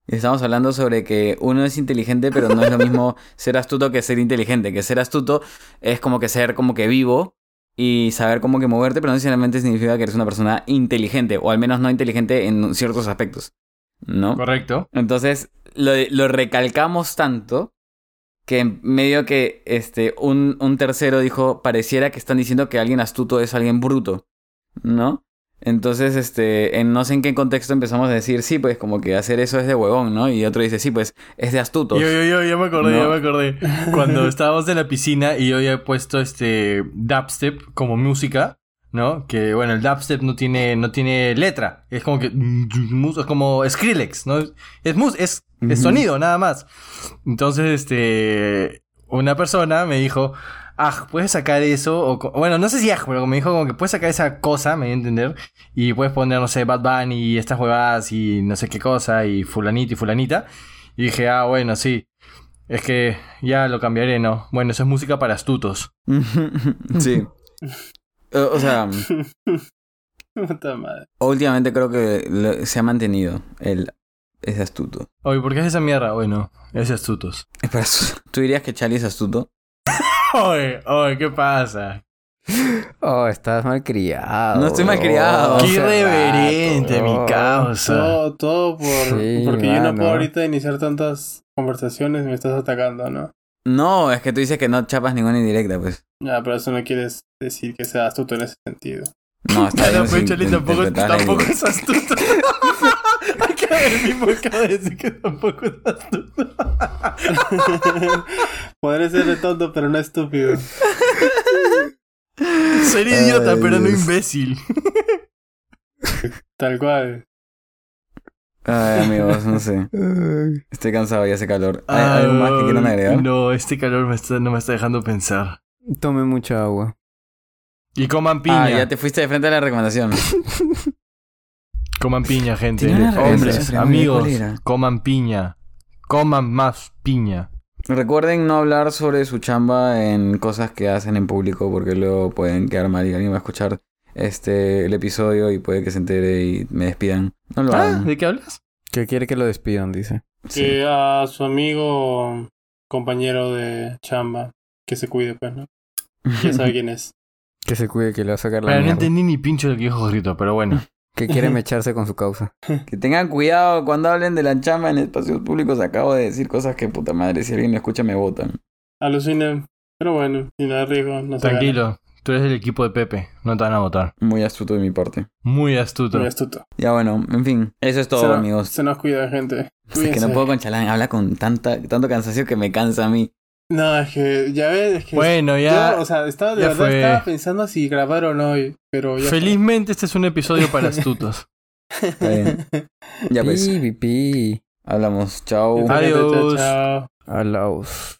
Y estábamos hablando sobre que uno es inteligente, pero no es lo mismo <laughs> ser astuto que ser inteligente. Que ser astuto es como que ser como que vivo y saber cómo que moverte, pero no necesariamente significa que eres una persona inteligente, o al menos no inteligente en ciertos aspectos, ¿no? Correcto. Entonces lo, lo recalcamos tanto que medio que este, un, un tercero dijo, pareciera que están diciendo que alguien astuto es alguien bruto, ¿no? Entonces, este, en no sé en qué contexto empezamos a decir, sí, pues como que hacer eso es de huevón, ¿no? Y otro dice, sí, pues es de astutos. Yo, yo, yo, ya me acordé, ya No. me acordé. Cuando estábamos en la piscina y yo había puesto este dubstep como música, ¿no? Que bueno, el dubstep no tiene, no tiene letra. Es como que es como Skrillex, ¿no? Es es, sonido, nada más. Entonces, este una persona me dijo, ah, puedes sacar eso, o bueno, no sé si ah, pero me dijo como que puedes sacar esa cosa, me voy a entender, y puedes poner, no sé, Bad Bunny y estas huevadas y no sé qué cosa, y fulanita y fulanita. Y dije, ah, bueno, sí. Es que ya lo cambiaré, ¿no? Bueno, eso es música para astutos. <laughs> sí. <laughs> O sea, Puta madre. últimamente creo que se ha mantenido el es astuto. Oye, ¿por qué es esa mierda? Bueno, es astutos. Es para astu- ¿Tú dirías que Charlie es astuto? <laughs> Oye, oye, ¿qué pasa? Oh, estás mal criado. No estoy malcriado. bro. Qué Hace irreverente, mi bro. causa. Todo, todo por, Sí, porque yo no puedo ahorita iniciar tantas conversaciones y me estás atacando, ¿no? No, es que tú dices que no chapas ninguna indirecta, pues. Ya, pero eso no quieres decir que sea astuto en ese sentido. No, está <laughs> bien. pues si Chalín tampoco, tampoco es astuto. El mismo acaba de decir que tampoco es astuto. Podré ser tonto, pero no estúpido. Sería Ay, idiota, pero no imbécil. Tal cual. Ay, amigos, no sé. Estoy cansado y hace calor. ¿Hay algo más que quieran agregar? No, este calor me está, no me está dejando pensar. Tome mucha agua. Y coman piña. Ah, ya te fuiste de frente a la recomendación. <laughs> Coman piña, gente. Hombres, amigos, coman piña. Coman más piña. Recuerden no hablar sobre su chamba en cosas que hacen en público porque luego pueden quedar mal y alguien va a escuchar este el episodio y puede que se entere y me despidan. No lo Ah, hagan. ¿de qué hablas? Que quiere que lo despidan, dice. Sí. Que a su amigo, compañero de chamba, que se cuide, pues, ¿no? Ya sabe <laughs> quién es. Que se cuide, que le va a sacar la Pero no entendí ni pincho lo que dijo Grito, pero bueno. <laughs> Que quiere mecharse con su causa. <laughs> Que tengan cuidado cuando hablen de la chamba en espacios públicos. Acabo de decir cosas que puta madre, si alguien me escucha me votan. Alucinen. Pero bueno, sin dar riesgo, no se. Tranquilo, tú eres del equipo de Pepe, no te van a votar. Muy astuto de mi parte. Muy astuto. Muy astuto. Ya bueno, en fin, eso es todo, se, amigos. Se nos cuida, gente. Es que no puedo con Chalán, habla con tanta, tanto cansancio que me cansa a mí. No, es que ya ves, es que. Bueno, ya. Yo, o sea, estaba, de verdad fue. estaba pensando si grabar o no hoy, pero ya. Felizmente este es un episodio para <laughs> astutos. Bien. Ya pues, Pi, pi, pi. hablamos. Chao. Chao, Adiós. chao. Alaos.